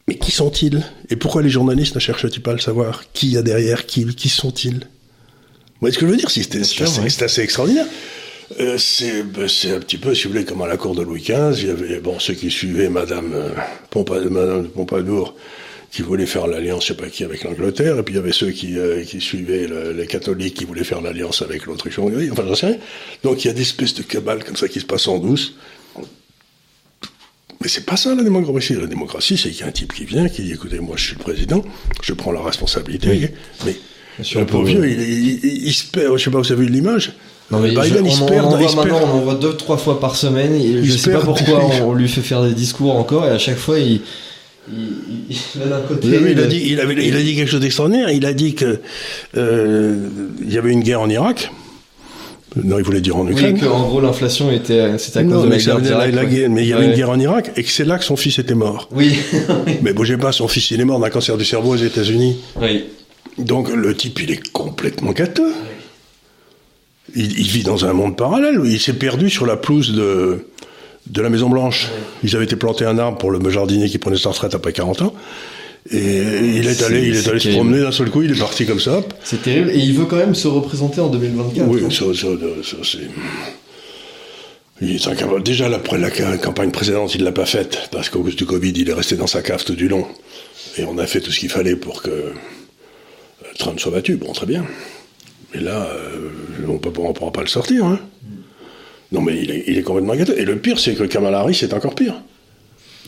Mais qui sont-ils? Et pourquoi les journalistes ne cherchent-ils pas à le savoir? Qui y a derrière? Qui, qui sont-ils? Voyez ce que je veux dire C'est assez, assez, extraordinaire. Euh, ben, c'est un petit peu, si vous voulez, comme à la cour de Louis XV. Il y avait bon, ceux qui suivaient Madame, euh, Pompadour, Madame Pompadour qui voulaient faire l'alliance, je sais pas qui, avec l'Angleterre, et puis il y avait ceux qui, euh, qui suivaient les catholiques qui voulaient faire l'alliance avec l'Autriche-Hongrie, enfin j'en sais rien. Donc il y a des espèces de cabales comme ça qui se passent en douce. Mais c'est pas ça la démocratie. La démocratie, c'est qu'il y a un type qui vient, qui dit écoutez, moi je suis le président, je prends la responsabilité, mais le pauvre vieux, il, il, il, se perd, je sais pas, vous avez vu l'image non, mais Biden, il se perd. On, voit maintenant, on en voit deux, trois fois par semaine. Et je sais pas pourquoi on, lui fait faire des discours encore, et à chaque fois, il, il, il, côté, il, a dit, il, avait, il a dit quelque chose d'extraordinaire. Il a dit que euh, il y avait une guerre en Irak. Non, il voulait dire en Ukraine. Oui, qu'en gros l'inflation était, c'était à cause de la guerre, la, guerre. Mais il y avait une guerre en Irak et que c'est là que son fils était mort. Oui. mais bougez pas, son fils il est mort d'un cancer du cerveau aux États-Unis. Oui. Donc le type il est complètement gâteux. Il, il, vit dans un monde parallèle. Il s'est perdu sur la pelouse de de la Maison Blanche. Ils avaient été planter un arbre pour le jardinier qui prenait sa retraite après 40 ans. Et il est allé, il est, allé se promener d'un seul coup, il est parti comme ça. C'est terrible. Et il veut quand même se représenter en 2024. Oui, ça, ça, ça c'est. Il est incapable. Déjà, après la campagne précédente, il l'a pas faite parce qu'au cause du Covid, il est resté dans sa cave tout du long. Et on a fait tout ce qu'il fallait pour que Trump soit battu. Bon, très bien. Mais là, euh, on ne pourra pas le sortir. Hein. Non, mais il est, il est complètement gâté. Et le pire, c'est que Kamala Harris est encore pire.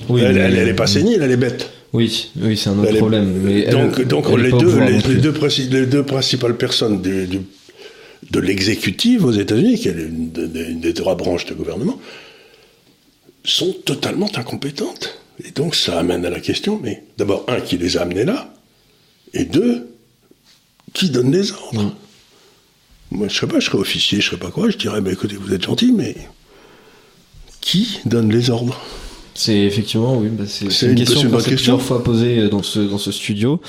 Oui, elle, elle, est pas saignée, elle est bête. Oui, oui, c'est un autre problème. Mais donc, donc les, deux, les, deux les, deux, principales personnes du, du, de l'exécutif aux États-Unis, qui est une, une, des trois branches de gouvernement, sont totalement incompétentes. Et donc ça amène à la question, mais d'abord, un, qui les a amenés là, et deux, qui donne les ordres mm. Moi, je sais pas, je serais officier, je serais pas quoi, je dirais, bah, écoutez, vous êtes gentil, mais qui donne les ordres? C'est effectivement, oui, bah c'est une, question qu'on s'est plusieurs fois posée dans ce, dans ce studio.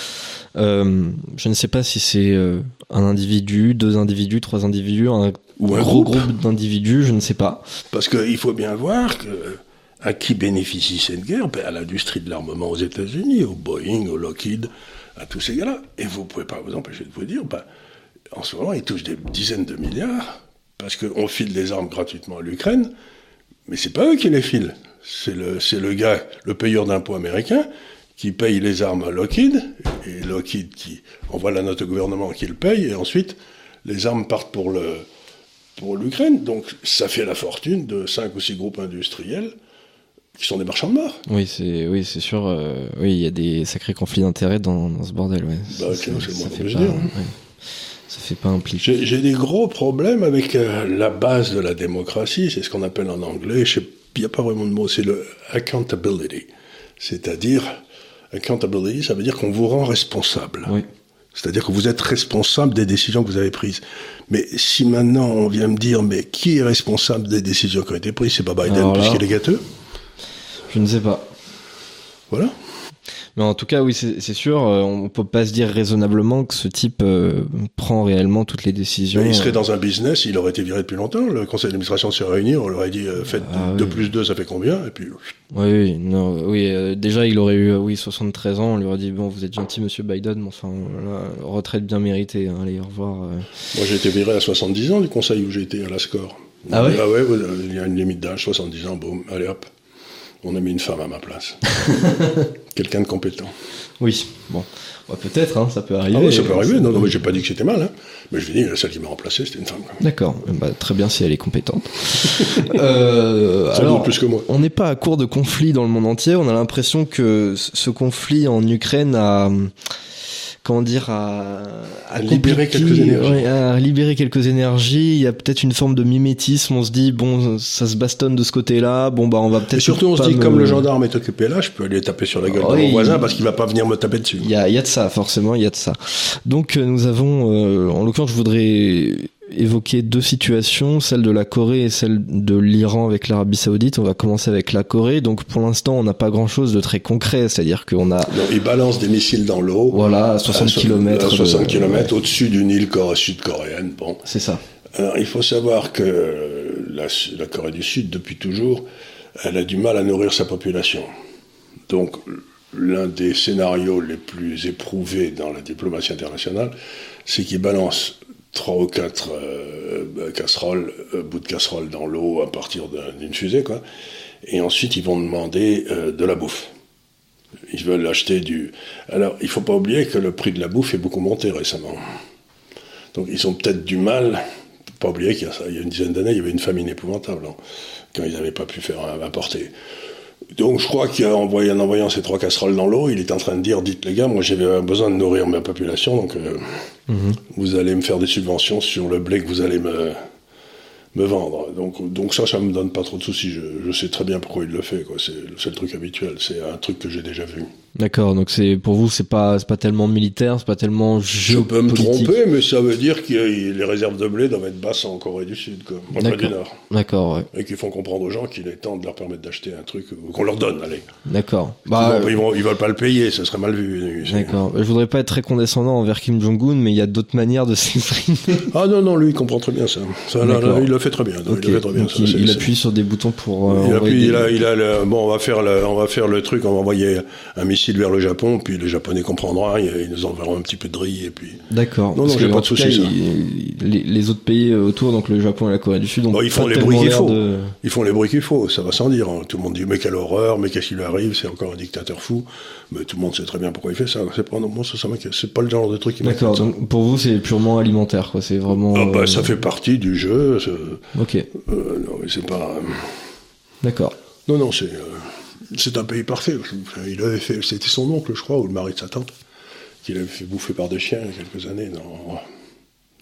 Euh, je ne sais pas si c'est euh, un individu, deux individus, trois individus, un, Ou un gros groupe, groupe d'individus, je ne sais pas. Parce qu'il faut bien voir que à qui bénéficie cette guerre? Ben, À l'industrie de l'armement aux États-Unis, au Boeing, au Lockheed, à tous ces gars-là. Et vous pouvez pas vous empêcher de vous dire, ben, en ce moment, ils touchent des dizaines de milliards parce qu'on file des armes gratuitement à l'Ukraine, mais c'est pas eux qui les filent. C'est le, c'est le gars, le payeur d'impôts américain, qui paye les armes à Lockheed, et Lockheed qui envoie la note au gouvernement qui le paye, et ensuite, les armes partent pour le, pour l'Ukraine. Donc, ça fait la fortune de cinq ou six groupes industriels qui sont des marchands de mort. Oui, c'est oui, c'est sûr. Euh, oui, il y a des sacrés conflits d'intérêts dans, dans, ce bordel. Ouais. Bah, c'est, le moins que je dire. Hein. Ça fait pas impliquer. J'ai des gros problèmes avec euh, la base de la démocratie, c'est ce qu'on appelle en anglais, il n'y a pas vraiment de mot, c'est le accountability. C'est-à-dire, accountability, ça veut dire qu'on vous rend responsable. Oui. C'est-à-dire que vous êtes responsable des décisions que vous avez prises. Mais si maintenant on vient me dire, mais qui est responsable des décisions qui ont été prises C'est pas Biden puisqu'il est gâteux Je ne sais pas. Voilà. Mais en tout cas, oui, c'est sûr, euh, on peut pas se dire raisonnablement que ce type euh, prend réellement toutes les décisions. il serait dans un business, il aurait été viré depuis longtemps. Le conseil d'administration s'est réuni, on leur aurait dit, euh, faites 2 ah plus 2, ça fait combien? Et puis. Oui, oui, non, oui déjà, il aurait eu, oui, 73 ans, on lui aurait dit, bon, vous êtes gentil, monsieur Biden, mais enfin, retraite bien méritée, hein, allez, au revoir. Moi, j'ai été viré à 70 ans du conseil où été à la score. Ah ouais? Ah ouais, il y a une limite d'âge, 70 ans, boum, allez hop on a mis une femme à ma place. Quelqu'un de compétent. Oui, bon. peut-être, hein, ça peut arriver. Ah ça peut arriver. Non, non, mais j'ai pas dit que c'était mal. Hein. Mais je dis, celle qui m'a remplacé, c'était une femme. D'accord. Bah, très bien si elle est compétente. euh, alors, plus que moi. On n'est pas à court de conflits dans le monde entier. On a l'impression que ce conflit en Ukraine a comment dire à, à, libérer quelques énergies. à libérer quelques énergies. Il y a peut-être une forme de mimétisme. On se dit bon, ça se bastonne de ce côté-là. Bon bah on va peut-être. Surtout on se dit comme le gendarme est occupé là, je peux aller taper sur la gueule de mon voisin parce qu'il va pas venir me taper dessus. Il y a, il y a de ça forcément, il y a de ça. Donc euh, nous avons, euh, en l'occurrence, je voudrais évoquer deux situations, celle de la Corée et celle de l'Iran avec l'Arabie Saoudite. On va commencer avec la Corée. Donc pour l'instant, on n'a pas grand-chose de très concret, c'est-à-dire qu'on a. Non, ils balancent des missiles dans l'eau. Voilà, à 60 km. 60 km au-dessus d'une île sud-coréenne. Bon. C'est ça. Alors, il faut savoir que la, la Corée du Sud, depuis toujours, elle a du mal à nourrir sa population. Donc, l'un des scénarios les plus éprouvés dans la diplomatie internationale, c'est qu'ils balancent trois ou quatre euh, casseroles, euh, bouts de casserole dans l'eau à partir d'une fusée, quoi. Et ensuite, ils vont demander euh, de la bouffe. Ils veulent acheter du. Alors, il faut pas oublier que le prix de la bouffe est beaucoup monté récemment. Donc, ils ont peut-être du mal. Faut pas oublier qu'il y, a une dizaine d'années, il y avait une famine épouvantable hein, quand ils n'avaient pas pu faire importer. Donc je crois qu'en envoyant, en envoyant ces trois casseroles dans l'eau, il est en train de dire, dites les gars, moi j'ai besoin de nourrir ma population, donc euh, mhm. vous allez me faire des subventions sur le blé que vous allez me, me vendre. Donc, donc ça, ça me donne pas trop de soucis. Je, je sais très bien pourquoi il le fait. Quoi. C'est, c'est le truc habituel. C'est un truc que j'ai déjà vu. D'accord. Donc c'est pour vous, c'est pas c'est pas tellement militaire, c'est pas tellement Je peux me tromper, mais ça veut dire que les réserves de blé doivent être basses en Corée du Sud, quoi, en Corée du Nord. D'accord. Ouais. Et qu'ils font comprendre aux gens qu'il est temps de leur permettre d'acheter un truc qu'on leur donne. Allez. D'accord. Bah, ils, vont, ils veulent pas le payer, ça serait mal vu. D'accord. Je voudrais pas être très condescendant envers Kim Jong Un, mais il y a d'autres manières de s'exprimer. ah non non, lui il comprend très bien ça. ça là, il le fait très bien. Il, appuie sur des boutons pour. Euh, il appuie, il a, il a le, bon, on va faire le, on va faire le truc, on va envoyer un missile vers le Japon, puis les Japonais comprendront, ils nous enverront un petit peu de riz et puis. D'accord. Non, non, j'ai pas de soucis. Les, les, autres pays autour, donc le Japon et la Corée du Sud, bon, ils font les bruits qu'il faut. Ils font les bruits qu'il faut, ça va sans dire. Hein. Tout le monde dit mais quelle horreur, mais qu'est-ce qui lui arrive, c'est encore un dictateur fou. Mais tout le monde sait très bien pourquoi il fait ça. C'est pas, non, ça, ça c'est pas le genre de truc qui D'accord. Donc pour vous, c'est purement alimentaire, quoi. C'est vraiment. Ah bah, ça euh, fait partie du jeu. Ok. Euh, non, mais c'est pas. D'accord. Non, non, c'est euh, c'est un pays parfait. Il avait fait, c'était son oncle, je crois, ou le mari de sa tante, qu'il avait fait bouffer par des chiens il y a quelques années, dans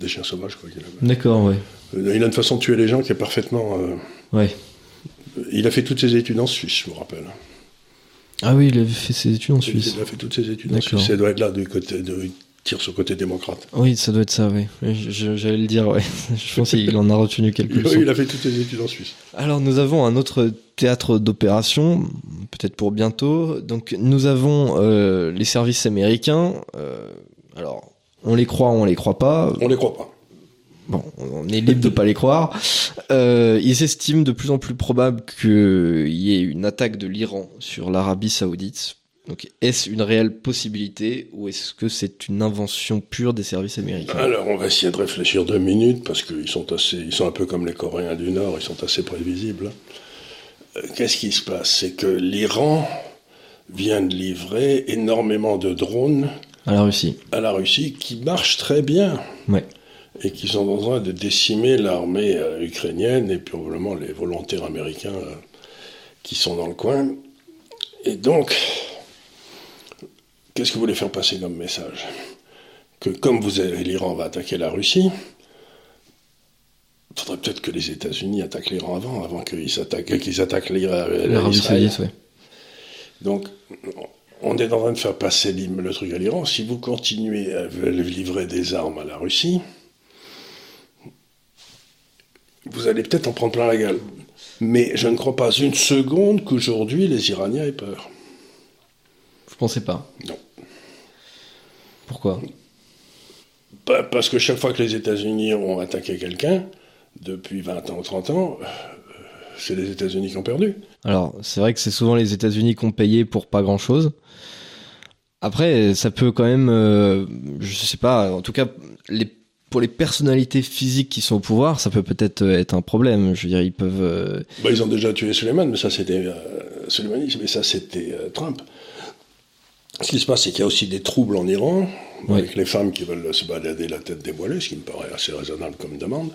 des chiens sauvages, quoi. D'accord, oui. Il a une façon de tuer les gens qui est parfaitement. Euh, Il a fait toutes ses études en Suisse, je me rappelle. Ah oui, il avait fait ses études en Suisse. Il a fait toutes ses études en Suisse. Ça doit être là du côté de, tire sur le côté démocrate. Oui, ça doit être ça, oui. J'allais le dire, ouais. Je pense qu'il en a retenu quelque chose. Oui, il a fait toutes ses études en Suisse. Alors, nous avons un autre théâtre d'opération, peut-être pour bientôt. Donc, nous avons euh, les services américains. Euh, alors, on les croit, on les croit pas. On les croit pas. Bon, on est libre de pas les croire. Euh, ils estiment de plus en plus probable qu'il y ait une attaque de l'Iran sur l'Arabie Saoudite donc, est-ce une réelle possibilité ou est-ce que c'est une invention pure des services américains? Alors, on va essayer de réfléchir deux minutes parce qu'ils sont assez, ils sont un peu comme les Coréens du Nord, ils sont assez prévisibles. Euh, qu'est-ce qui se passe? C'est que l'Iran vient de livrer énormément de drones à la Russie, à la Russie, qui marchent très bien. Ouais. Et qui sont en train de décimer l'armée euh, ukrainienne et probablement les volontaires américains euh, qui sont dans le coin. Et donc, Qu'est-ce que vous voulez faire passer comme message Que comme vous l'Iran va attaquer la Russie, il faudrait peut-être que les États-Unis attaquent l'Iran avant, avant qu'ils s'attaquent, qu'ils attaquent. Ouais. Donc, on est en train de faire passer le truc à l'Iran. Si vous continuez à livrer des armes à la Russie, vous allez peut-être en prendre plein la gueule. Mais je ne crois pas une seconde qu'aujourd'hui les Iraniens aient peur. Vous pensez pas? Non. Pourquoi Parce que chaque fois que les États-Unis ont attaqué quelqu'un, depuis 20 ans ou 30 ans, euh, c'est les États-Unis qui ont perdu. Alors, c'est vrai que c'est souvent les États-Unis qui ont payé pour pas grand-chose. Après, ça peut quand même, euh, je sais pas, en tout cas, les, pour les personnalités physiques qui sont au pouvoir, ça peut peut-être être un problème. Je veux dire, ils peuvent. Euh, bah, ils ont déjà tué Suleiman, mais ça c'était euh, mais ça c'était Trump. Ce qui se passe, c'est qu'il y a aussi des troubles en Iran, avec les femmes qui veulent se balader la tête dévoilée, ce qui me paraît assez raisonnable comme demande.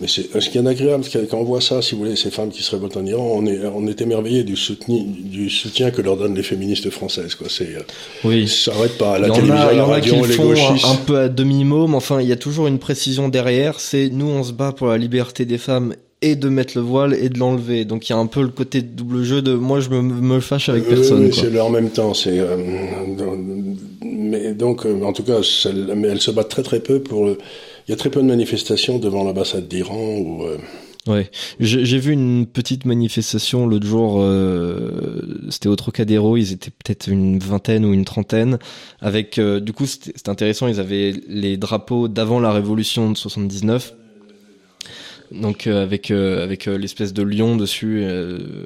Mais c'est, ce qui est agréable, quand on voit ça, si vous voulez, ces femmes qui se révoltent en Iran, on est, on est émerveillé du, soutien, du soutien que leur donnent les féministes françaises. Quoi. C'est, oui. Ça n'arrête pas à la télévision, à la radio, les gauchistes. Un, un peu à demi-mot, mais enfin, il y a toujours une précision derrière. C'est nous, on se bat pour la liberté des femmes et de mettre le voile et de l'enlever. Donc il y a un peu le côté double jeu de moi je me, me fâche avec personne. Oui, c'est en même temps. C'est euh, mais donc euh, en tout cas, mais elle se bat très très peu pour. Le, il y a très peu de manifestations devant l'ambassade d'Iran ou. Euh, Ouais, j'ai vu une petite manifestation l'autre jour. Euh, c'était au Trocadéro. Ils étaient peut-être une vingtaine ou une trentaine. Avec, euh, du coup, c'était intéressant. Ils avaient les drapeaux d'avant la Révolution de 79. Donc euh, avec euh, avec l'espèce de lion dessus,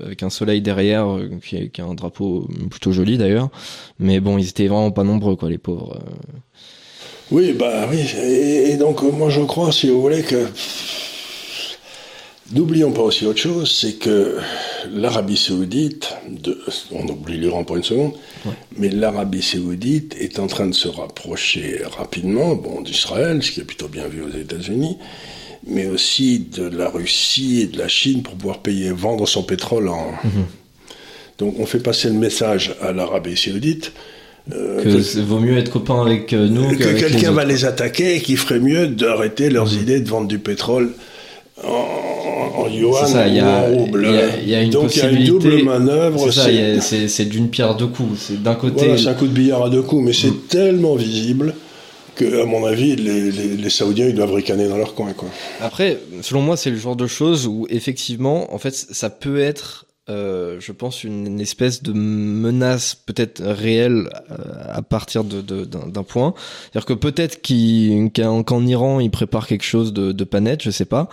avec un soleil derrière, qui est, qui, est, un drapeau plutôt joli d'ailleurs. Mais bon, ils étaient vraiment pas nombreux, quoi, les pauvres. Oui, bah oui. Et, et donc moi je crois, si vous voulez, que N'oublions pas aussi autre chose, c'est que l'Arabie saoudite, de, on oublie l'Iran pour une seconde, mais l'Arabie saoudite est en train de se rapprocher rapidement bon, d'Israël, ce qui est plutôt bien vu aux États-Unis, mais aussi de la Russie et de la Chine pour pouvoir payer, vendre son pétrole en... Mhm. Donc on fait passer le message à l'Arabie saoudite. Euh, que, vaut mieux être copain avec euh, nous. Que quelqu'un va les attaquer et qu'il ferait mieux d'arrêter leurs mhm. idées de vendre du pétrole en, yuan ça, y a, ou en rouble. Il y, a, une Donc il y a une double manœuvre. C'est d'une pierre deux coups. C'est d'un côté. Voilà, c'est un coup de billard à deux coups, mais c'est mm. tellement visible que, à mon avis, les, les, les, Saoudiens ils doivent ricaner dans leur coin. Quoi. Après, selon moi, c'est le genre de choses où effectivement, en fait, ça peut être euh, je pense, une, espèce de menace peut-être réelle euh, à partir d'un de, d'un point. C'est-à-dire que peut-être qu'en Iran, ils préparent quelque chose de, de pas net, je sais pas.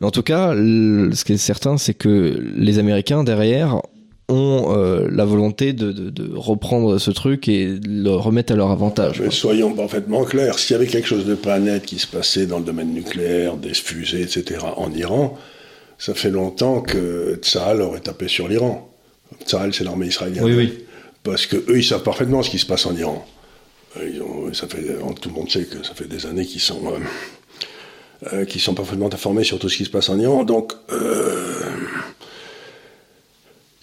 Mais en tout cas, ce qui est certain, c'est que les Américains, derrière, ont euh, la volonté de, de, de, reprendre ce truc et le remettre à leur avantage. Mais soyons parfaitement clairs, s'il y avait quelque chose de pas net qui se passait dans le domaine nucléaire, des fusées, etc., en Iran, ça fait longtemps que Tsahal aurait tapé sur l'Iran. Tsahal, c'est l'armée israélienne. Oui, oui. Parce que eux, ils savent parfaitement ce qui se passe en Iran. Ils ça fait, tout le monde sait que ça fait des années qu'ils sont, euh, euh, sont parfaitement informés sur tout ce qui se passe en Iran. Donc, euh,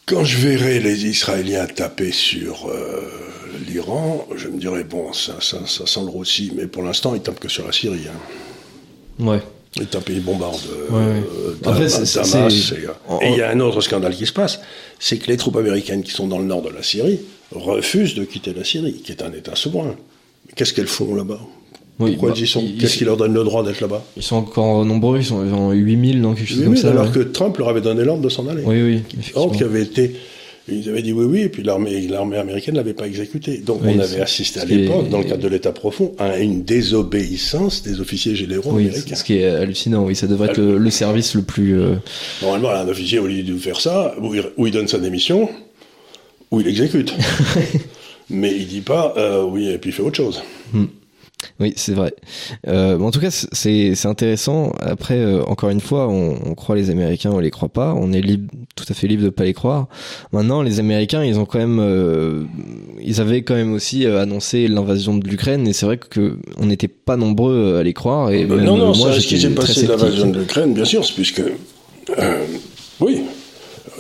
quand je verrai les Israéliens taper sur l'Iran, je me dirai, bon, ça, ça, ça sent le roussi, mais pour l'instant, ils tapent que sur la Syrie. Hein. Ouais. Et un pays bombarde euh, Damas. Euh, et il y a un autre scandale qui se passe, c'est que les troupes américaines qui sont dans le nord de la Syrie refusent de quitter la Syrie, qui est un État souverain. Qu'est-ce qu'elles font là-bas? Pourquoi bah, elles y sont Qu'est-ce qui leur donne le droit d'être là-bas Ils sont encore nombreux, ils sont en 8000, donc quelque chose comme ça. Alors que Trump leur avait donné l'ordre de s'en aller. Oui, oui. Or, qui avait été ils avaient dit oui, oui, et puis l'armée, l'armée américaine ne l'avait pas exécuté. Donc on avait assisté à l'époque, dans le cadre de l'État profond, à une désobéissance des officiers généraux oui, américains. Ce qui est hallucinant, oui, ça devrait être le, service le plus... Euh, Normalement, un officier, au lieu de faire ça, où il, donne sa démission, ou il exécute. Mais il dit pas, euh, oui, et puis il fait autre chose. Hmm. Oui, c'est vrai. Euh, en tout cas, c'est intéressant. Après, euh, encore une fois, on, on, croit les Américains, on les croit pas. On est libre, tout à fait libre de pas les croire. Maintenant, les Américains, ils ont quand même, euh, ils avaient quand même aussi annoncé l'invasion de l'Ukraine, et c'est vrai que on n'était pas nombreux à les croire. Et non, non, moi, ce qui s'est passé de l'invasion de l'Ukraine, bien sûr, c'est puisque, oui,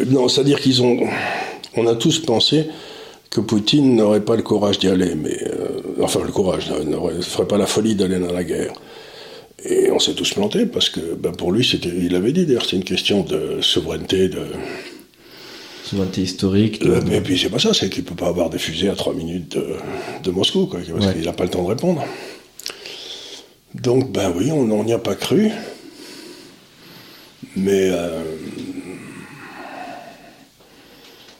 non, c'est-à-dire qu'ils ont, on a tous pensé que Poutine n'aurait pas le courage d'y aller, mais euh, enfin le courage, ne ferait pas la folie d'aller dans la guerre. Et on s'est tous plantés parce que ben, pour lui, c'était, il avait dit d'ailleurs, c'est une question de souveraineté, de souveraineté historique. Euh, et puis c'est pas ça, c'est qu'il peut pas avoir des fusées à 3 minutes de, Moscou, quoi, parce qu'il n'a pas le temps de répondre. Donc ben oui, on n'y a pas cru, mais euh,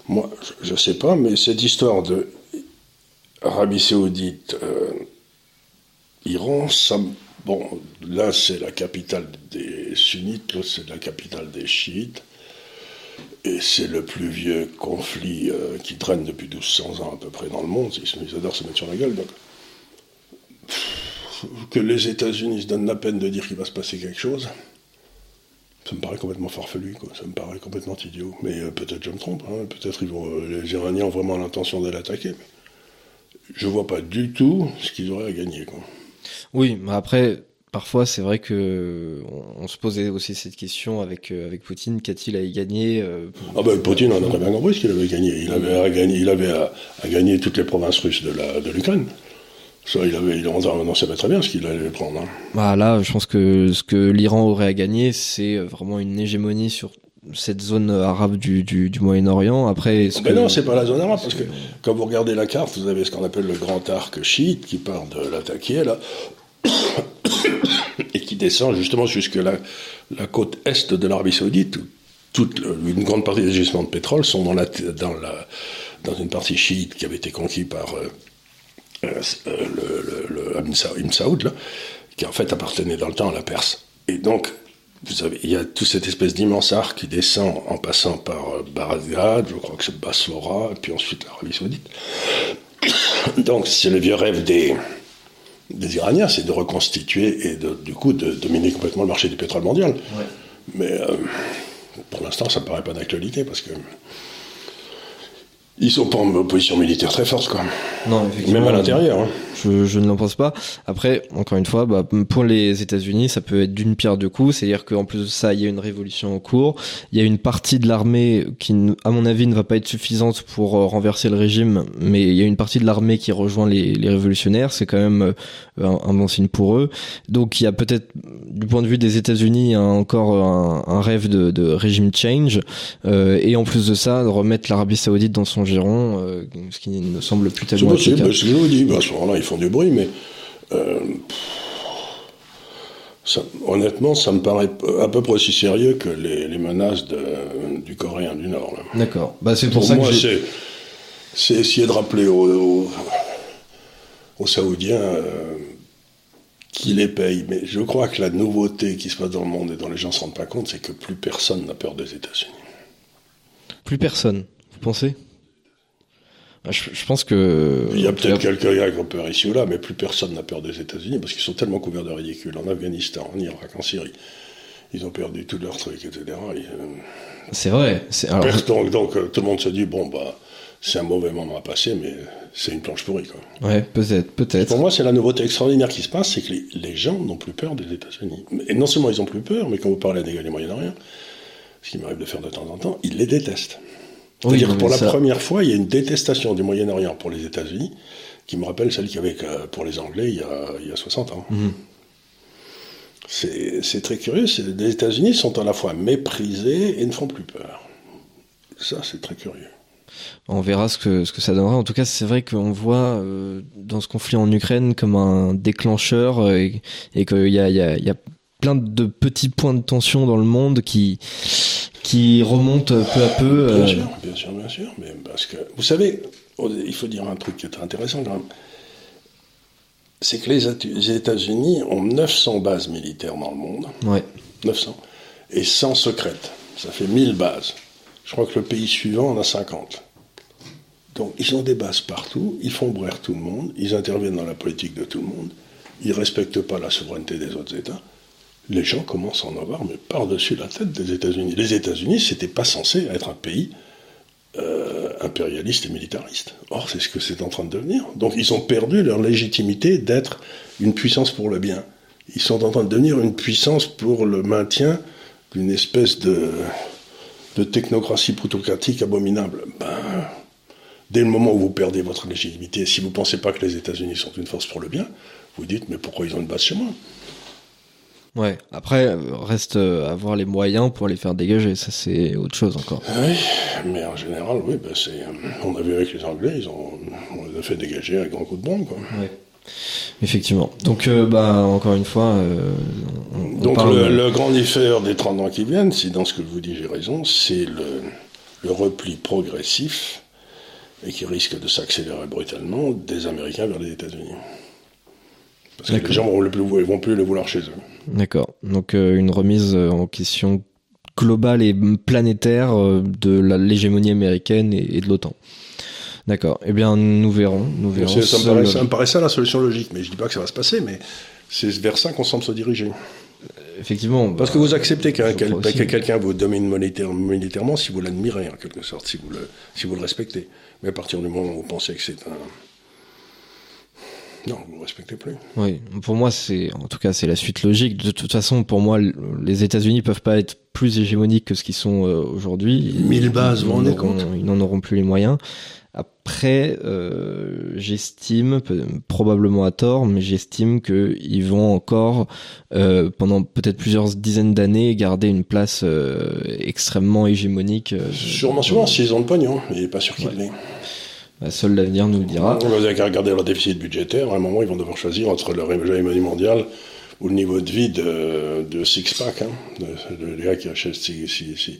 moi, je ne sais pas, mais cette histoire de Arabie Saoudite, euh, Iran, ça, bon, là c'est la capitale des sunnites, l'autre c'est la capitale des chiites, et c'est le plus vieux conflit euh, qui traîne depuis 1200 ans à peu près dans le monde, ils, adorent se mettre sur la gueule, donc. Que les États-Unis se donnent la peine de dire qu'il va se passer quelque chose, ça me paraît complètement farfelu, quoi. ça me paraît complètement idiot. Mais euh, peut-être je me trompe, hein. peut-être euh, les Iraniens ont vraiment l'intention de l'attaquer. Mais je vois pas du tout ce qu'ils auraient à gagner. Quoi. Oui, mais après, parfois c'est vrai que on, se posait aussi cette question avec euh, avec Poutine qu'a-t-il à y gagner Ah ben Poutine on a très bien compris ce qu'il avait gagné. Il avait à gagner, il avait à, gagner toutes les provinces russes de la de l'Ukraine. Ça, il avait, il savait très bien ce qu'il allait prendre. Hein. Bah là, je pense que ce que l'Iran aurait à gagner, c'est vraiment une hégémonie sur cette zone arabe du, du, du Moyen-Orient. Après, ben non, c'est pas la zone arabe, parce que quand vous regardez la carte, vous avez ce qu'on appelle le grand arc chiite qui part de l'attaquer là, et qui descend justement jusque la, la côte est de l'Arabie Saoudite, où toute une grande partie des gisements de pétrole sont dans, la, dans, la, dans une partie chiite qui avait été conquise par euh, le, le, le Ibn Saoud, là, qui en fait appartenait dans le temps à la Perse. Et donc, vous avez, il y a toute cette espèce d'immense arc qui descend en passant par euh, Bagdad, je crois que c'est Bassora, et puis ensuite l'Arabie Saoudite. Donc, c'est le vieux rêve des, des Iraniens, c'est de reconstituer et de, du coup de dominer complètement le marché du pétrole mondial. Ouais. Mais euh, pour l'instant, ça ne paraît pas d'actualité parce que ils sont pas en position militaire très forte, quoi. Non, Même à l'intérieur. Hein. Je, je, ne l'en pense pas. Après, encore une fois, bah, pour les États-Unis, ça peut être d'une pierre deux coups. C'est-à-dire qu'en plus de ça, il y a une révolution en cours. Il y a une partie de l'armée qui, à mon avis, ne va pas être suffisante pour euh, renverser le régime, mais il y a une partie de l'armée qui rejoint les, les révolutionnaires. C'est quand même euh, un, un, bon signe pour eux. Donc, il y a peut-être, du point de vue des États-Unis, encore un, un, rêve de, de régime change. Euh, et en plus de ça, de remettre l'Arabie Saoudite dans son giron, euh, ce qui ne semble plus tellement. C'est possible, je vous dis. à ce moment-là, font du bruit, mais euh, ça, honnêtement, ça me paraît à peu près aussi sérieux que les, les menaces de, du Coréen du Nord. D'accord. Bah, c'est pour, pour, ça moi, que c'est essayer de rappeler aux, aux, aux Saoudiens. Euh, qui les paye. Mais je crois que la nouveauté qui se passe dans le monde et dont les gens ne se rendent pas compte, c'est que plus personne n'a peur des États-Unis. Plus personne, vous pensez? Je, je, pense que. Il y a peut-être quelqu'un qui a peur ici ou là, mais plus personne n'a peur des États-Unis parce qu'ils sont tellement couverts de ridicule. En Afghanistan, en Irak, en Syrie, ils ont perdu tous leurs trucs, etc. C'est vrai. Alors... Donc, donc, tout le monde se dit bon, bah, c'est un mauvais moment à passer, mais c'est une planche pourrie. Quoi. Ouais, peut-être, peut-être. Pour moi, c'est la nouveauté extraordinaire qui se passe, c'est que les, les gens n'ont plus peur des États-Unis. Et non seulement ils n'ont plus peur, mais quand vous parlez des gars du Moyen-Orient, ce qui m'arrive de faire de temps en temps, ils les détestent. C'est-à-dire oui, que pour la première fois, il y a une détestation du Moyen-Orient pour les États-Unis qui me rappelle celle qu'il y avait pour les Anglais il y a, il y a 60 ans. Mm. C'est très curieux. Les États-Unis sont à la fois méprisés et ne font plus peur. Ça, c'est très curieux. On verra ce que, ce que ça donnera. En tout cas, c'est vrai qu'on voit euh, dans ce conflit en Ukraine comme un déclencheur euh, et, et qu'il y a, y a plein de petits points de tension dans le monde qui, qui remontent peu à peu. Bien sûr, bien sûr, bien sûr. Mais parce que, vous savez, il faut dire un truc qui est intéressant quand même. C'est que les États-Unis ont 900 bases militaires dans le monde. Ouais. 900. Et 100 secrètes. Ça fait 1000 bases. Je crois que le pays suivant en a 50. Donc, ils ont des bases partout, ils font brère tout le monde, ils interviennent dans la politique de tout le monde, ils ne respectent pas la souveraineté des autres États. Les gens commencent à en avoir, mais par-dessus la tête des États-Unis. Les États-Unis, c'était pas censé être un pays euh, impérialiste et militariste. Or, c'est ce que c'est en train de devenir. Donc, ils ont perdu leur légitimité d'être une puissance pour le bien. Ils sont en train de devenir une puissance pour le maintien d'une espèce de, technocratie plutocratique abominable. Ben, dès le moment où vous perdez votre légitimité, si vous ne pensez pas que les États-Unis sont une force pour le bien, vous dites mais pourquoi ils ont une base chez moi? Ouais, après, reste à avoir les moyens pour les faire dégager, ça c'est autre chose encore. Oui, mais en général, oui, ben c'est, on a vu avec les Anglais, ils ont, on les a fait dégager à grands coups de bombe. Quoi. Ouais. Effectivement. Donc, euh, bah, encore une fois. Euh, on, Donc, parle... le, le, grand différent des 30 ans qui viennent, si dans ce que je vous dis j'ai raison, c'est le, le repli progressif et qui risque de s'accélérer brutalement des Américains vers les États-Unis. Parce que les gens vont, plus, vont plus le vouloir chez eux. D'accord. Donc euh, une remise en question globale et planétaire euh, de l'hégémonie américaine et, de l'OTAN. D'accord. Eh bien, nous verrons. Nous verrons. Ça me, paraît, ça me paraît ça la solution logique, mais je dis pas que ça va se passer, mais c'est vers ça qu'on semble se diriger. Effectivement. Parce que vous acceptez qu'un que quelqu'un vous domine militaire, militairement si vous l'admirez, en quelque sorte, si vous, le, si vous le respectez. Mais à partir du moment où vous pensez que c'est un non, vous ne respectez plus. Oui, pour moi, c'est en tout cas c'est la suite logique. De toute façon, pour moi, les États-Unis peuvent pas être plus hégémoniques que ce qu'ils sont aujourd'hui. 1000 bases, vous vous rendez compte Ils n'en auront plus les moyens. Après, euh, j'estime, probablement à tort, mais j'estime qu'ils vont encore, euh, pendant peut-être plusieurs dizaines d'années, garder une place euh, extrêmement hégémonique. Euh, sûrement, sûrement, s'ils ont le pognon, il n'est pas sûr qu'il l'ait. Bah, seul l'avenir nous le dira. Vous avez qu'à regarder leur déficit budgétaire, à un moment, ils vont devoir choisir entre leur hégémonie mondiale ou le niveau de vie de, de Six-Pack, hein, de, de, gars qui si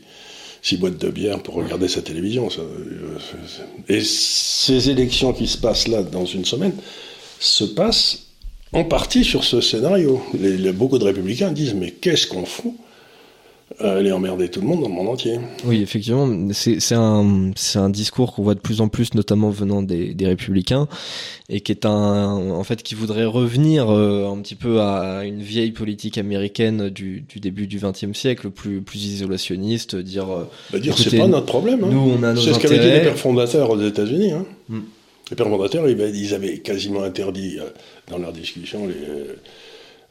six boîtes de bière pour regarder sa télévision. Euh, et ces élections qui se passent là dans une semaine se passent en partie sur ce scénario. Les, beaucoup de républicains disent mais qu'est-ce qu'on fout aller emmerder tout le monde dans le monde entier. Oui, effectivement, c'est un, un discours qu'on voit de plus en plus, notamment venant des, des républicains, et qui est un, en fait, qui voudrait revenir euh, un petit peu à une vieille politique américaine du, du début du XXe siècle, plus, plus isolationniste, dire. Euh, bah dire, c'est pas notre problème. Hein. Nous, on a nos C'est ce qu'avaient dit les pères fondateurs aux États-Unis. Hein. Hmm. Les pères fondateurs, ils avaient quasiment interdit euh, dans leurs discussions les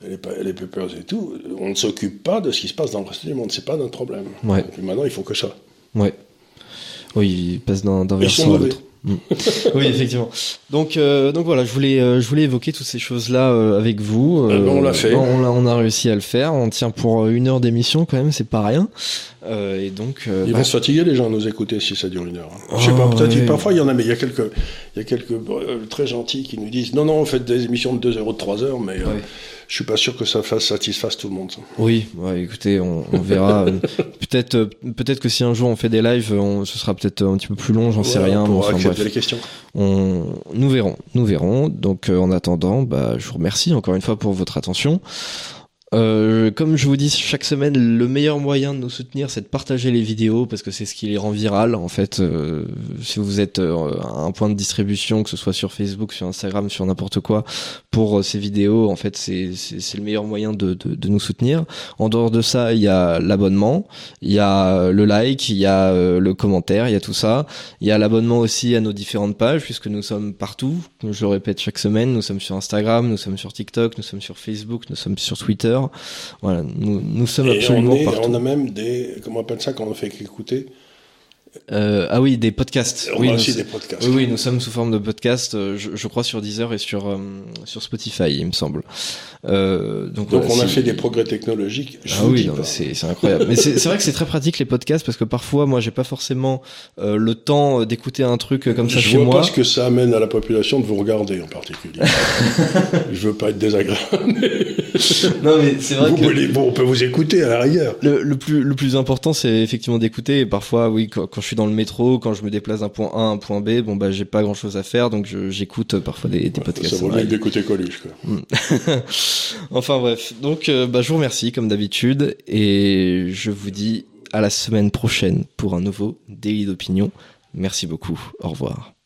les, les papers et tout, on ne s'occupe pas de ce qui se passe dans le reste du monde, c'est pas notre problème. Ouais. Et maintenant, il faut que ça. Ouais. Oui, il passe d'un versant à l'autre. Oui, effectivement. Donc, euh, donc voilà, je voulais, euh, je voulais évoquer toutes ces choses-là euh, avec vous. Euh, on l'a fait. On, a, on a réussi à le faire. On tient pour une heure d'émission quand même, c'est pas rien. et donc, ils bah... vont se fatiguer les gens à nous écouter si ça dure une heure. je sais pas, peut-être parfois il y en a, mais il y a quelques, il y a quelques très gentils qui nous disent non, non, on fait des émissions de 2 heures ou de 3 heures, mais je suis pas sûr que ça fasse satisfasse tout le monde. Oui, ouais, écoutez, on, on verra. peut-être, peut-être que si un jour on fait des lives, on, ce sera peut-être un petit peu plus long, j'en sais rien. Pour enfin, bref, les questions. On, nous verrons, nous verrons. Donc, euh, en attendant, bah, je vous remercie encore une fois pour votre attention. Euh, comme je vous dis chaque semaine, le meilleur moyen de nous soutenir, c'est de partager les vidéos parce que c'est ce qui les rend virales. En fait, euh, si vous êtes euh, un point de distribution, que ce soit sur Facebook, sur Instagram, sur n'importe quoi, pour euh, ces vidéos, en fait, c'est le meilleur moyen de, de, de, nous soutenir. En dehors de ça, il y a l'abonnement, il y a le like, il y a le commentaire, il y a tout ça. Il y a l'abonnement aussi à nos différentes pages puisque nous sommes partout. Je répète chaque semaine, nous sommes sur Instagram, nous sommes sur TikTok, nous sommes sur Facebook, nous sommes sur Twitter. Voilà, nous, nous sommes Et absolument on est, partout. On a même des, comment on appelle ça quand on fait écouter euh, ah oui, des podcasts. On oui, a nous, aussi des podcasts. Oui, oui, nous sommes sous forme de podcast, euh, je, je, crois sur Deezer et sur euh, sur Spotify, il me semble. Euh, donc, donc voilà, on a fait des progrès technologiques. Je ah oui, c'est c'est incroyable. mais c'est vrai que c'est très pratique les podcasts parce que parfois, moi, j'ai pas forcément le temps d'écouter un truc comme ça je chez vois moi. pas ce que ça amène à la population de vous regarder en particulier. je veux pas être désagréable. non, mais c'est vrai vous que bon, on peut vous écouter à la rigueur. le, le plus le plus important, c'est effectivement d'écouter. Et parfois, oui, quand, quand je suis dans le métro, quand je me déplace d'un point A à un point B, bon bah j'ai pas grand chose à faire, donc j'écoute euh, parfois des, des podcasts. ça vaut mieux d'écouter Coluche. Quoi. enfin bref, donc euh, bah, je vous remercie comme d'habitude et je vous dis à la semaine prochaine pour un nouveau délit d'opinion. Merci beaucoup, au revoir.